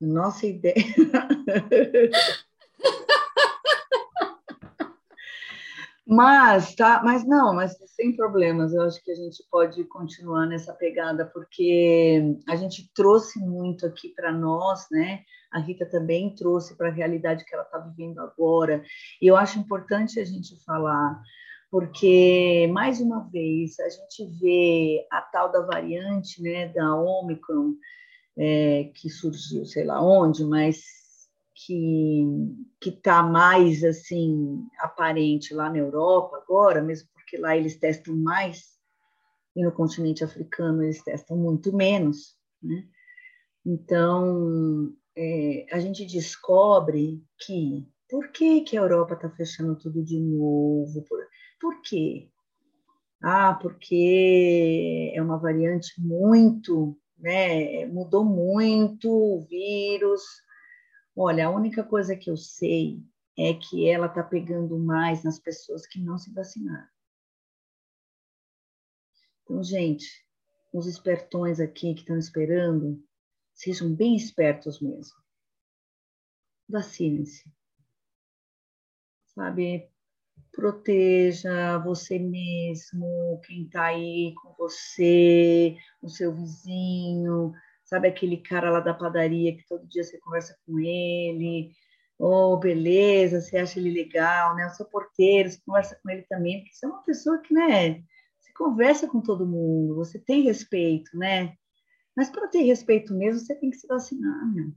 Nossa ideia. Mas, tá, mas não, mas sem problemas, eu acho que a gente pode continuar nessa pegada, porque a gente trouxe muito aqui para nós, né? A Rita também trouxe para a realidade que ela está vivendo agora, e eu acho importante a gente falar, porque, mais uma vez, a gente vê a tal da variante, né, da Omicron, é, que surgiu, sei lá onde, mas que que está mais assim aparente lá na Europa agora, mesmo porque lá eles testam mais e no continente africano eles testam muito menos, né? Então é, a gente descobre que por que, que a Europa está fechando tudo de novo? Por, por quê? Ah, porque é uma variante muito, né? Mudou muito o vírus, Olha, a única coisa que eu sei é que ela está pegando mais nas pessoas que não se vacinaram. Então, gente, os espertões aqui que estão esperando, sejam bem espertos mesmo. Vacinem-se. Sabe, proteja você mesmo, quem está aí com você, o seu vizinho, sabe aquele cara lá da padaria que todo dia você conversa com ele, oh, beleza, você acha ele legal, né? O seu porteiro, você conversa com ele também, porque você é uma pessoa que, né, você conversa com todo mundo, você tem respeito, né? Mas para ter respeito mesmo, você tem que se vacinar, meu.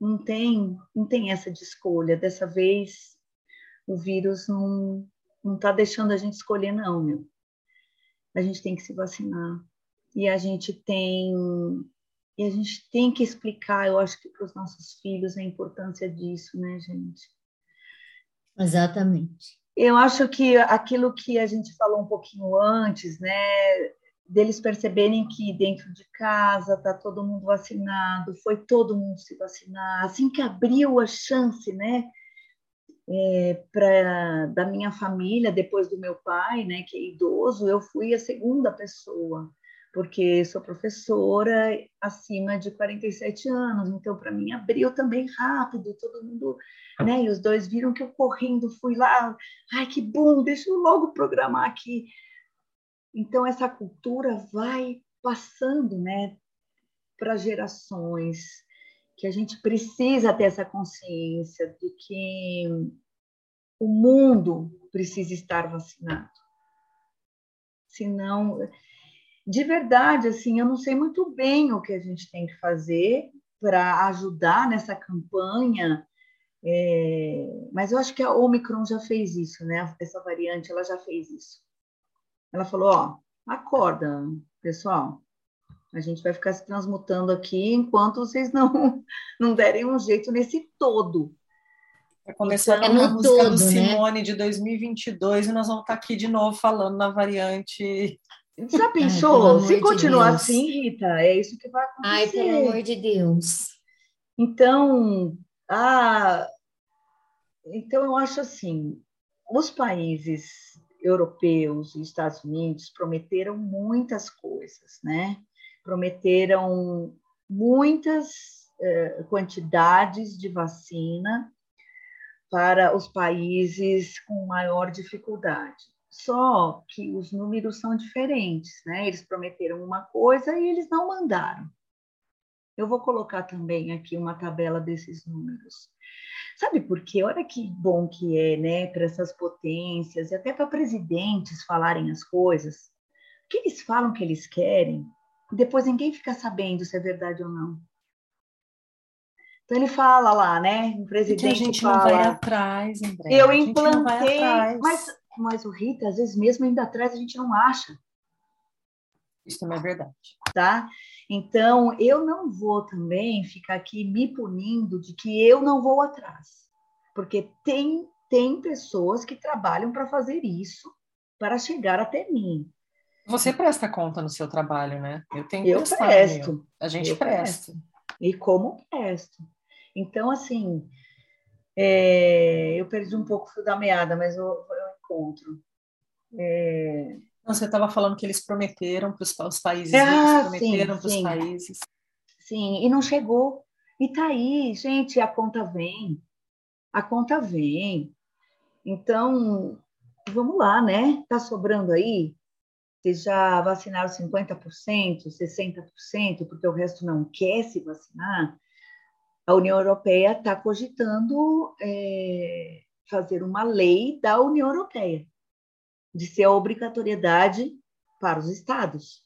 Não tem, não tem essa de escolha. Dessa vez, o vírus não não está deixando a gente escolher, não, meu. A gente tem que se vacinar. E a gente tem e a gente tem que explicar, eu acho que para os nossos filhos a importância disso, né, gente? Exatamente. Eu acho que aquilo que a gente falou um pouquinho antes, né, deles perceberem que dentro de casa tá todo mundo vacinado, foi todo mundo se vacinar, assim que abriu a chance, né, é, para da minha família, depois do meu pai, né, que é idoso, eu fui a segunda pessoa porque sou professora acima de 47 anos, então para mim abriu também rápido, todo mundo, né? E os dois viram que eu correndo fui lá, ai que bom, deixa eu logo programar aqui. Então essa cultura vai passando, né, para gerações que a gente precisa ter essa consciência de que o mundo precisa estar vacinado. Senão, de verdade, assim, eu não sei muito bem o que a gente tem que fazer para ajudar nessa campanha, é, mas eu acho que a Omicron já fez isso, né? Essa variante, ela já fez isso. Ela falou, ó, acorda, pessoal, a gente vai ficar se transmutando aqui enquanto vocês não, não derem um jeito nesse todo. Vai começar então, a música todo, do né? Simone né? de 2022 e nós vamos estar aqui de novo falando na variante. Já pensou? Ai, Se continuar de assim, Rita, é isso que vai acontecer. Ai, pelo amor de Deus. Então, ah, então eu acho assim, os países europeus e Estados Unidos prometeram muitas coisas, né? Prometeram muitas eh, quantidades de vacina para os países com maior dificuldade. Só que os números são diferentes, né? Eles prometeram uma coisa e eles não mandaram. Eu vou colocar também aqui uma tabela desses números. Sabe por quê? Olha que bom que é, né, para essas potências e até para presidentes falarem as coisas. O que eles falam que eles querem, depois ninguém fica sabendo se é verdade ou não. Então ele fala lá, né? O presidente que a gente fala, não vai atrás, André. Eu implantei, mas, mas o Rita, às vezes mesmo indo atrás, a gente não acha. Isso também é verdade. Tá? Então, eu não vou também ficar aqui me punindo de que eu não vou atrás. Porque tem, tem pessoas que trabalham para fazer isso, para chegar até mim. Você presta conta no seu trabalho, né? Eu tenho eu presto. A gente presta. Presto. E como presto. Então, assim, é, eu perdi um pouco o fio da meada, mas eu encontro. É... você estava falando que eles prometeram para os países, ah, prometeram para os países. Sim, e não chegou. E tá aí, gente, a conta vem. A conta vem. Então, vamos lá, né? Tá sobrando aí? Vocês já vacinaram 50%, 60%, porque o resto não quer se vacinar? a União Europeia está cogitando é, fazer uma lei da União Europeia, de ser a obrigatoriedade para os estados.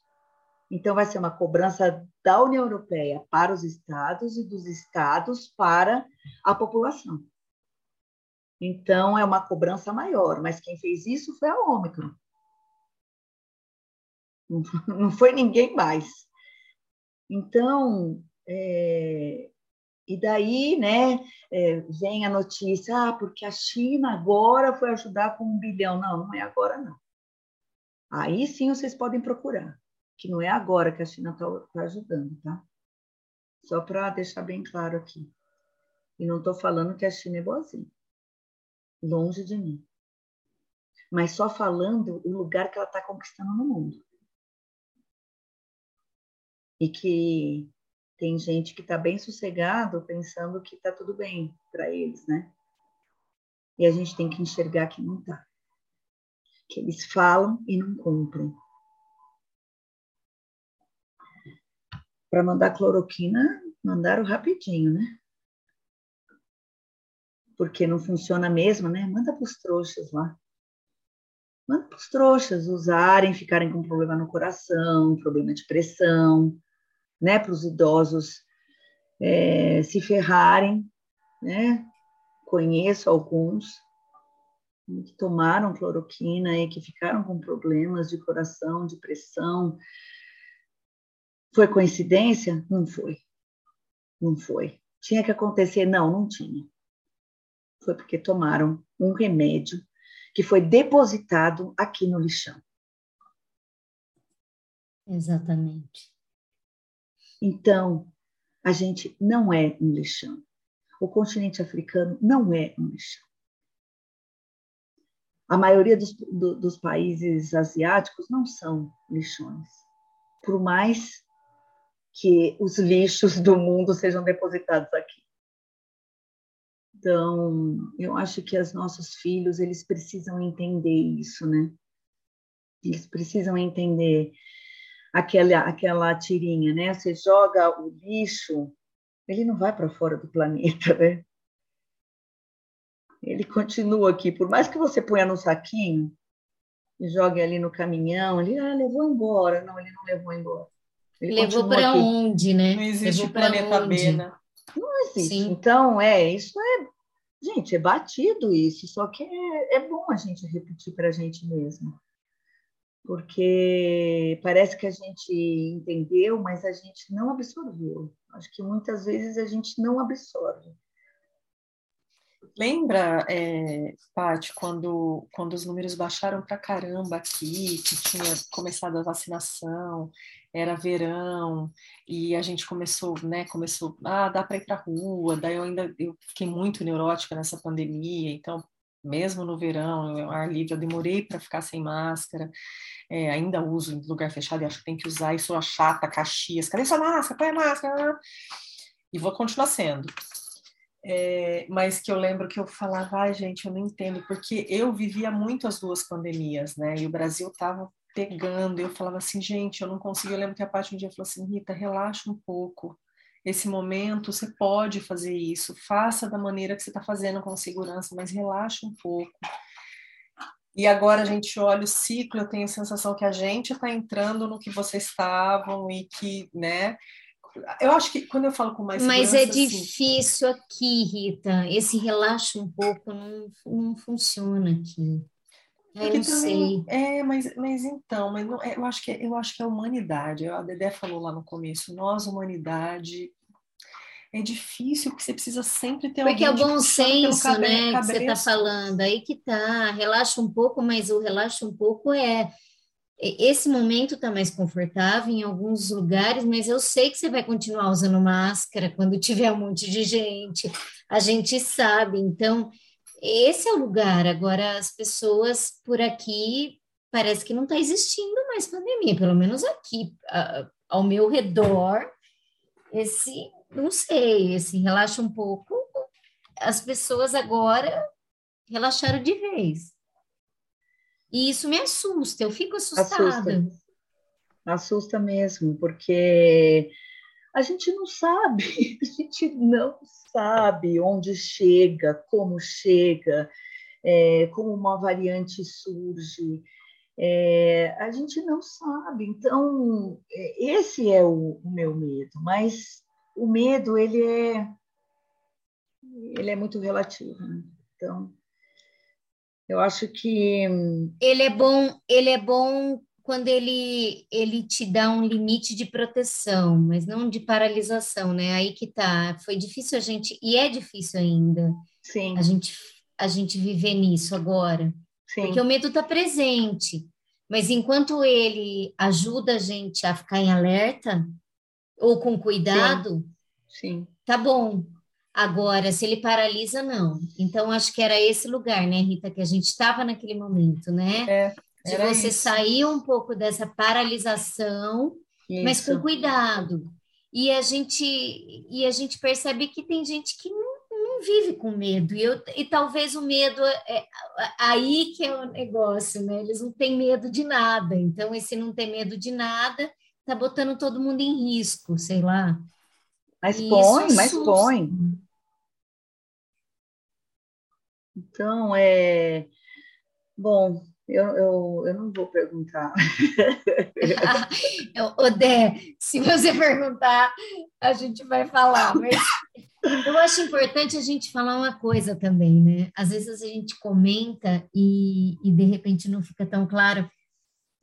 Então, vai ser uma cobrança da União Europeia para os estados e dos estados para a população. Então, é uma cobrança maior, mas quem fez isso foi a Ômicron. Não foi ninguém mais. Então, é, e daí, né, é, vem a notícia, ah, porque a China agora foi ajudar com um bilhão. Não, não é agora, não. Aí sim vocês podem procurar, que não é agora que a China está tá ajudando, tá? Só para deixar bem claro aqui. E não estou falando que a China é boazinha. Longe de mim. Mas só falando o lugar que ela está conquistando no mundo. E que tem gente que está bem sossegado, pensando que está tudo bem para eles, né? E a gente tem que enxergar que não está. Que eles falam e não cumprem. Para mandar cloroquina, mandaram rapidinho, né? Porque não funciona mesmo, né? Manda para os trouxas lá. Manda para os trouxas usarem, ficarem com problema no coração, problema de pressão, né, para os idosos é, se ferrarem, né? Conheço alguns que tomaram cloroquina e que ficaram com problemas de coração, de pressão. Foi coincidência? Não foi. Não foi. Tinha que acontecer? Não, não tinha. Foi porque tomaram um remédio que foi depositado aqui no lixão. Exatamente. Então, a gente não é um lixão. O continente africano não é um lixão. A maioria dos, do, dos países asiáticos não são lixões, por mais que os lixos do mundo sejam depositados aqui. Então, eu acho que os nossos filhos, eles precisam entender isso, né? Eles precisam entender aquela, aquela tirinha, né? Você joga o lixo, ele não vai para fora do planeta, né? Ele continua aqui, por mais que você ponha no saquinho e jogue ali no caminhão, ele ah, levou embora. Não, ele não levou embora. Ele levou para onde, né? Não existe levou planeta B, né? Não existe. Sim. Então, é, isso é. Gente, é batido isso, só que é, é bom a gente repetir para a gente mesmo porque parece que a gente entendeu, mas a gente não absorveu. Acho que muitas vezes a gente não absorve. Lembra, é, Paty, quando, quando os números baixaram para caramba aqui, que tinha começado a vacinação, era verão, e a gente começou, né, começou, ah, dá para ir para rua, daí eu ainda, eu fiquei muito neurótica nessa pandemia, então, mesmo no verão, eu, ar livre, eu demorei para ficar sem máscara, é, ainda uso em lugar fechado e acho que tem que usar, e sou a chata, Caxias, cadê sua máscara, põe a máscara, e vou continuar sendo. É, mas que eu lembro que eu falava, ai gente, eu não entendo, porque eu vivia muito as duas pandemias, né? E o Brasil estava pegando, eu falava assim, gente, eu não consigo. Eu lembro que a Paty um dia falou assim, Rita, relaxa um pouco. Esse momento você pode fazer isso, faça da maneira que você está fazendo com segurança, mas relaxa um pouco. E agora a gente olha o ciclo, eu tenho a sensação que a gente está entrando no que vocês estavam e que, né, eu acho que quando eu falo com mais Mas é assim, difícil aqui, Rita. Esse relaxa um pouco não, não funciona aqui. Eu não sei. É, mas, mas então, mas não, é, eu, acho que, é, eu acho que é a humanidade. A Dedé falou lá no começo, nós, humanidade, é difícil, porque você precisa sempre ter Porque é o bom senso, né, que você está falando. Aí que tá, relaxa um pouco, mas o relaxa um pouco é esse momento está mais confortável em alguns lugares, mas eu sei que você vai continuar usando máscara quando tiver um monte de gente, a gente sabe. Então, esse é o lugar. Agora, as pessoas por aqui parece que não está existindo mais pandemia, pelo menos aqui, ao meu redor. Esse, não sei, esse relaxa um pouco. As pessoas agora relaxaram de vez. E isso me assusta, eu fico assustada. Assusta, assusta mesmo, porque a gente não sabe, a gente não sabe onde chega, como chega, é, como uma variante surge. É, a gente não sabe. Então, é, esse é o, o, meu medo. Mas o medo, ele é, ele é muito relativo. Né? Então, eu acho que ele é bom, ele é bom quando ele ele te dá um limite de proteção, mas não de paralisação, né? Aí que tá. Foi difícil a gente e é difícil ainda. Sim. A gente a gente viver nisso agora. Sim. Porque o medo está presente. Mas enquanto ele ajuda a gente a ficar em alerta ou com cuidado, Sim. Sim. tá bom. Agora, se ele paralisa, não. Então, acho que era esse lugar, né, Rita, que a gente estava naquele momento, né? É, de você isso. sair um pouco dessa paralisação, isso. mas com cuidado. E a gente e a gente percebe que tem gente que não, não vive com medo. E, eu, e talvez o medo é, é aí que é o negócio, né? Eles não têm medo de nada. Então, esse não ter medo de nada tá botando todo mundo em risco, sei lá. Mas põe, mas põe. Então, é. Bom, eu, eu, eu não vou perguntar. Odé, se você perguntar, a gente vai falar. Mas eu acho importante a gente falar uma coisa também, né? Às vezes a gente comenta e, e de repente não fica tão claro.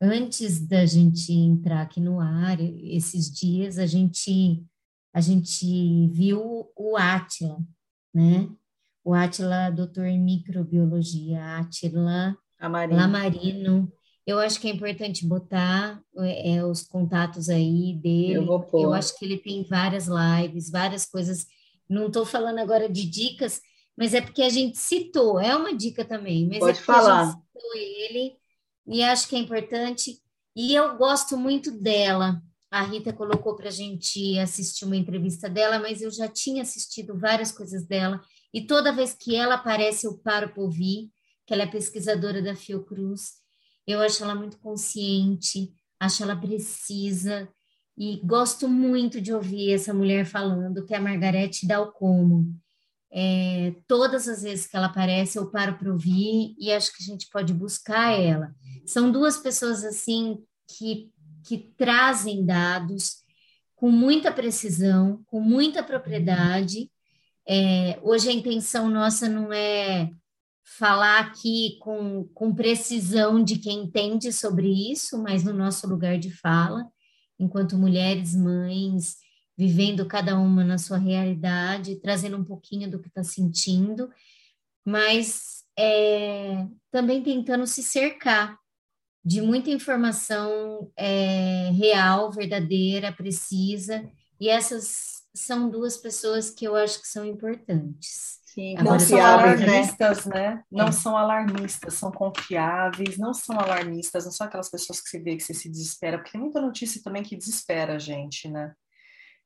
Antes da gente entrar aqui no ar, esses dias, a gente a gente viu o Átila, né? O Átila, doutor em microbiologia, Átila Lamarino. Eu acho que é importante botar é, é, os contatos aí dele. Eu, vou pôr. Eu acho que ele tem várias lives, várias coisas. Não estou falando agora de dicas, mas é porque a gente citou, é uma dica também, mas Pode é falar. a gente citou ele e acho que é importante. E eu gosto muito dela, a Rita colocou para a gente assistir uma entrevista dela, mas eu já tinha assistido várias coisas dela, e toda vez que ela aparece, eu paro para ouvir, que ela é pesquisadora da Fiocruz. Eu acho ela muito consciente, acho ela precisa, e gosto muito de ouvir essa mulher falando, que é a Margarete Dalcomo. É, todas as vezes que ela aparece, eu paro para ouvir e acho que a gente pode buscar ela. São duas pessoas assim que que trazem dados com muita precisão, com muita propriedade. É, hoje a intenção nossa não é falar aqui com, com precisão de quem entende sobre isso, mas no nosso lugar de fala, enquanto mulheres, mães, vivendo cada uma na sua realidade, trazendo um pouquinho do que está sentindo, mas é, também tentando se cercar de muita informação é, real, verdadeira, precisa, e essas são duas pessoas que eu acho que são importantes. Sim, não são né? alarmistas, né? né? Não é. são alarmistas, são confiáveis, não são alarmistas, não são aquelas pessoas que você vê que você se desespera, porque tem muita notícia também que desespera a gente, né?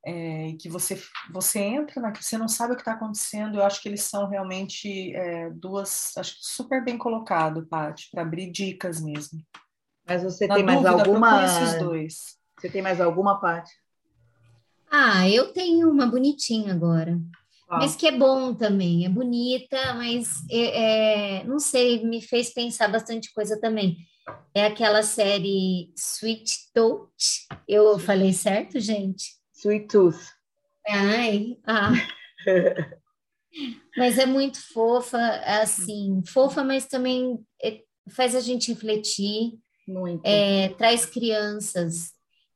É, que você você entra na você não sabe o que está acontecendo. Eu acho que eles são realmente é, duas, acho super bem colocado, Paty, para abrir dicas mesmo. Mas você na tem dúvida, mais alguma? Esses dois. Você tem mais alguma parte? Ah, eu tenho uma bonitinha agora. Mas que é bom também, é bonita, mas é, é, não sei, me fez pensar bastante coisa também. É aquela série Sweet Tooth. Eu falei certo, gente? Sweet Tooth. Ai, ah. mas é muito fofa, assim, fofa, mas também é, faz a gente refletir. Muito. É, traz crianças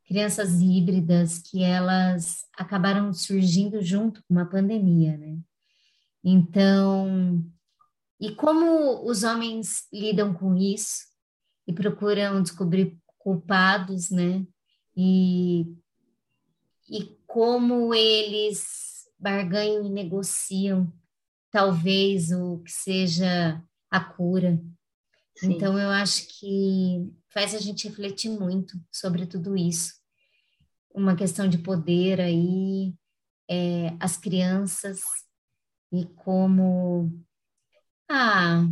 crianças híbridas que elas acabaram surgindo junto com uma pandemia, né? Então, e como os homens lidam com isso e procuram descobrir culpados, né? E, e como eles barganham e negociam talvez o que seja a cura. Sim. Então, eu acho que faz a gente refletir muito sobre tudo isso uma questão de poder aí, é, as crianças e como ah,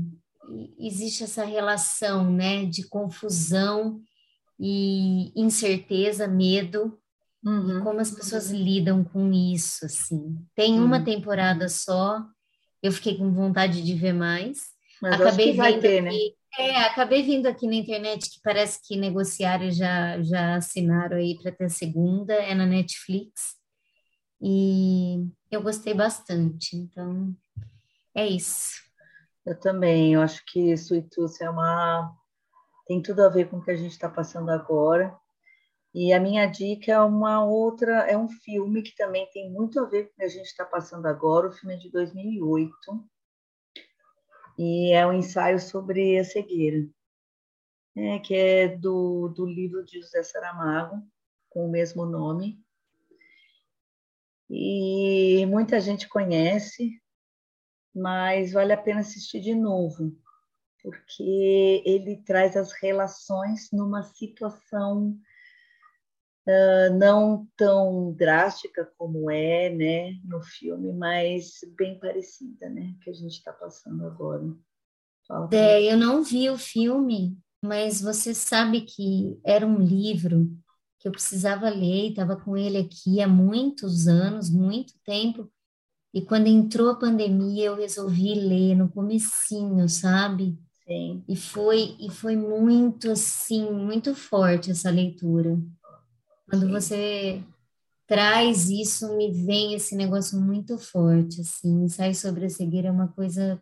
existe essa relação né, de confusão e incerteza, medo, uhum. e como as pessoas lidam com isso, assim. Tem uma temporada só, eu fiquei com vontade de ver mais. Mas Acabei vendo ter, né? É, acabei vindo aqui na internet que parece que negociaram já já assinaram aí para ter a segunda, é na Netflix. E eu gostei bastante, então é isso. Eu também, eu acho que Suitus é uma tem tudo a ver com o que a gente está passando agora. E a minha dica é uma outra, é um filme que também tem muito a ver com o que a gente está passando agora. O filme é de 2008 e é um ensaio sobre a cegueira, né, que é do, do livro de José Saramago, com o mesmo nome. E muita gente conhece, mas vale a pena assistir de novo, porque ele traz as relações numa situação uh, não tão drástica como é né, no filme, mas bem parecida, né, que a gente está passando agora. É, eu não vi o filme, mas você sabe que era um livro que eu precisava ler, estava com ele aqui há muitos anos, muito tempo, e quando entrou a pandemia eu resolvi ler no comecinho, sabe? Sim. E foi e foi muito assim, muito forte essa leitura. Quando você traz isso, me vem esse negócio muito forte, assim, sai sobre a cegueira é uma coisa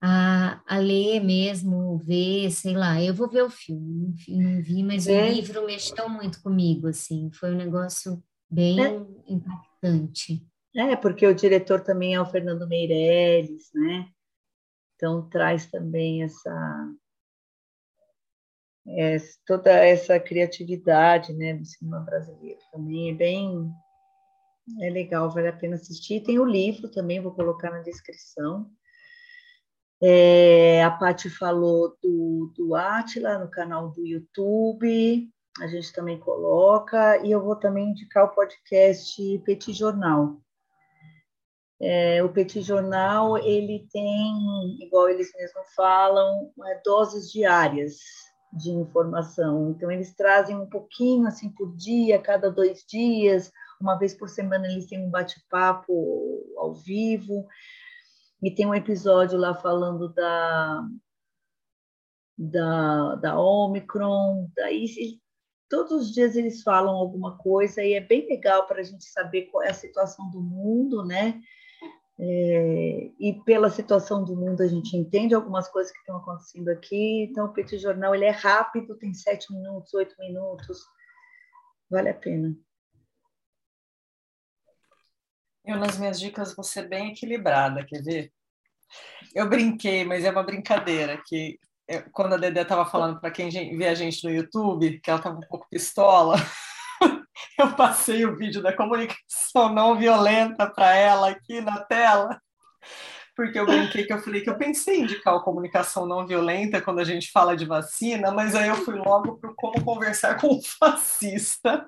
a, a ler mesmo, ver, sei lá, eu vou ver o filme, não vi, mas é. o livro mexeu muito comigo, assim, foi um negócio bem é. impactante. É, porque o diretor também é o Fernando Meirelles, né? Então traz também essa é, toda essa criatividade né, do cinema brasileiro também é bem é legal, vale a pena assistir. Tem o livro também, vou colocar na descrição. É, a Paty falou do, do Atila no canal do YouTube, a gente também coloca, e eu vou também indicar o podcast Petit Jornal. É, o Petit Jornal, ele tem, igual eles mesmos falam, é, doses diárias de informação. Então, eles trazem um pouquinho assim por dia, cada dois dias, uma vez por semana eles têm um bate-papo ao vivo. E tem um episódio lá falando da, da, da Omicron. Daí, todos os dias eles falam alguma coisa e é bem legal para a gente saber qual é a situação do mundo, né? É, e pela situação do mundo a gente entende algumas coisas que estão acontecendo aqui. Então o Petit Jornal ele é rápido, tem sete minutos, oito minutos, vale a pena. Eu nas minhas dicas vou ser bem equilibrada, quer ver? Eu brinquei, mas é uma brincadeira que eu, quando a Dedé estava falando para quem vê a gente no YouTube, que ela estava um pouco pistola, eu passei o vídeo da comunicação não violenta para ela aqui na tela, porque eu brinquei que eu falei que eu pensei em indicar a comunicação não violenta quando a gente fala de vacina, mas aí eu fui logo para como conversar com um fascista,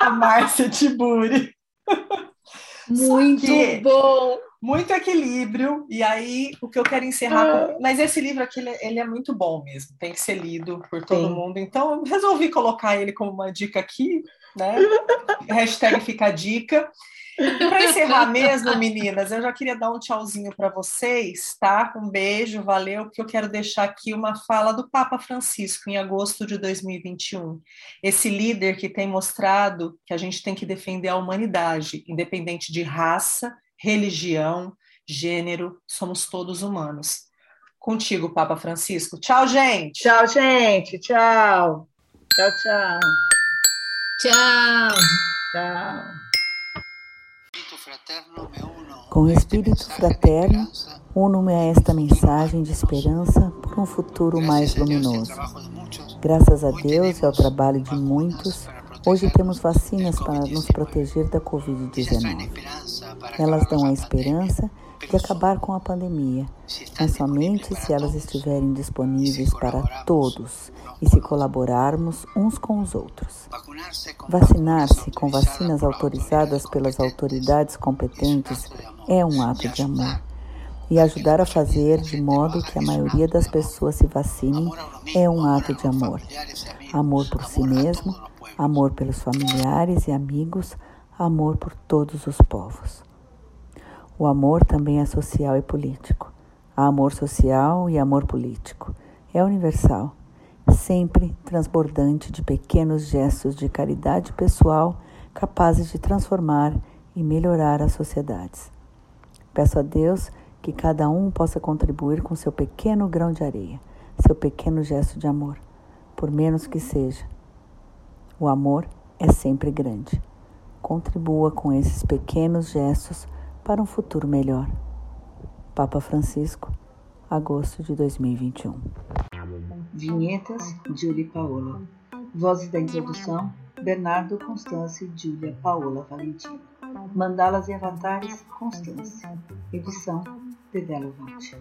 a Márcia Tiburi. Muito bom! muito equilíbrio, e aí o que eu quero encerrar com... Ah. Mas esse livro aqui, ele, é, ele, é muito bom mesmo, tem que ser lido por todo Sim. mundo, então eu resolvi colocar ele como uma dica aqui, né? Hashtag fica a dica. Para encerrar mesmo, meninas, eu já queria dar um tchauzinho para vocês, tá? Um beijo, valeu, porque eu quero deixar aqui uma fala do Papa Francisco em agosto de 2021. Esse líder que tem mostrado que a gente tem que defender a humanidade, independente de raça, religião, gênero, somos todos humanos. Contigo, Papa Francisco. Tchau, gente. Tchau, gente. Tchau. Tchau, tchau. Tchau. Tchau. Com o espírito fraterno, uno-me a esta mensagem de esperança por um futuro mais luminoso. Graças a Deus e ao trabalho de muitos, Hoje temos vacinas para nos proteger da Covid-19. Elas dão a esperança de acabar com a pandemia, mas somente se elas estiverem disponíveis para todos e se colaborarmos uns com os outros. Vacinar-se com vacinas autorizadas pelas autoridades competentes é um ato de amor. E ajudar a fazer de modo que a maioria das pessoas se vacinem é um ato de amor. Amor por si mesmo amor pelos familiares e amigos, amor por todos os povos. O amor também é social e político. Há amor social e amor político. É universal, sempre transbordante de pequenos gestos de caridade pessoal capazes de transformar e melhorar as sociedades. Peço a Deus que cada um possa contribuir com seu pequeno grão de areia, seu pequeno gesto de amor, por menos que seja o amor é sempre grande. Contribua com esses pequenos gestos para um futuro melhor. Papa Francisco, agosto de 2021. Vinhetas, Julie Paola. Vozes da introdução, Bernardo Constância e Júlia Paola Valentim. Mandalas e avatares, Constância. Edição, Dedelo Vante.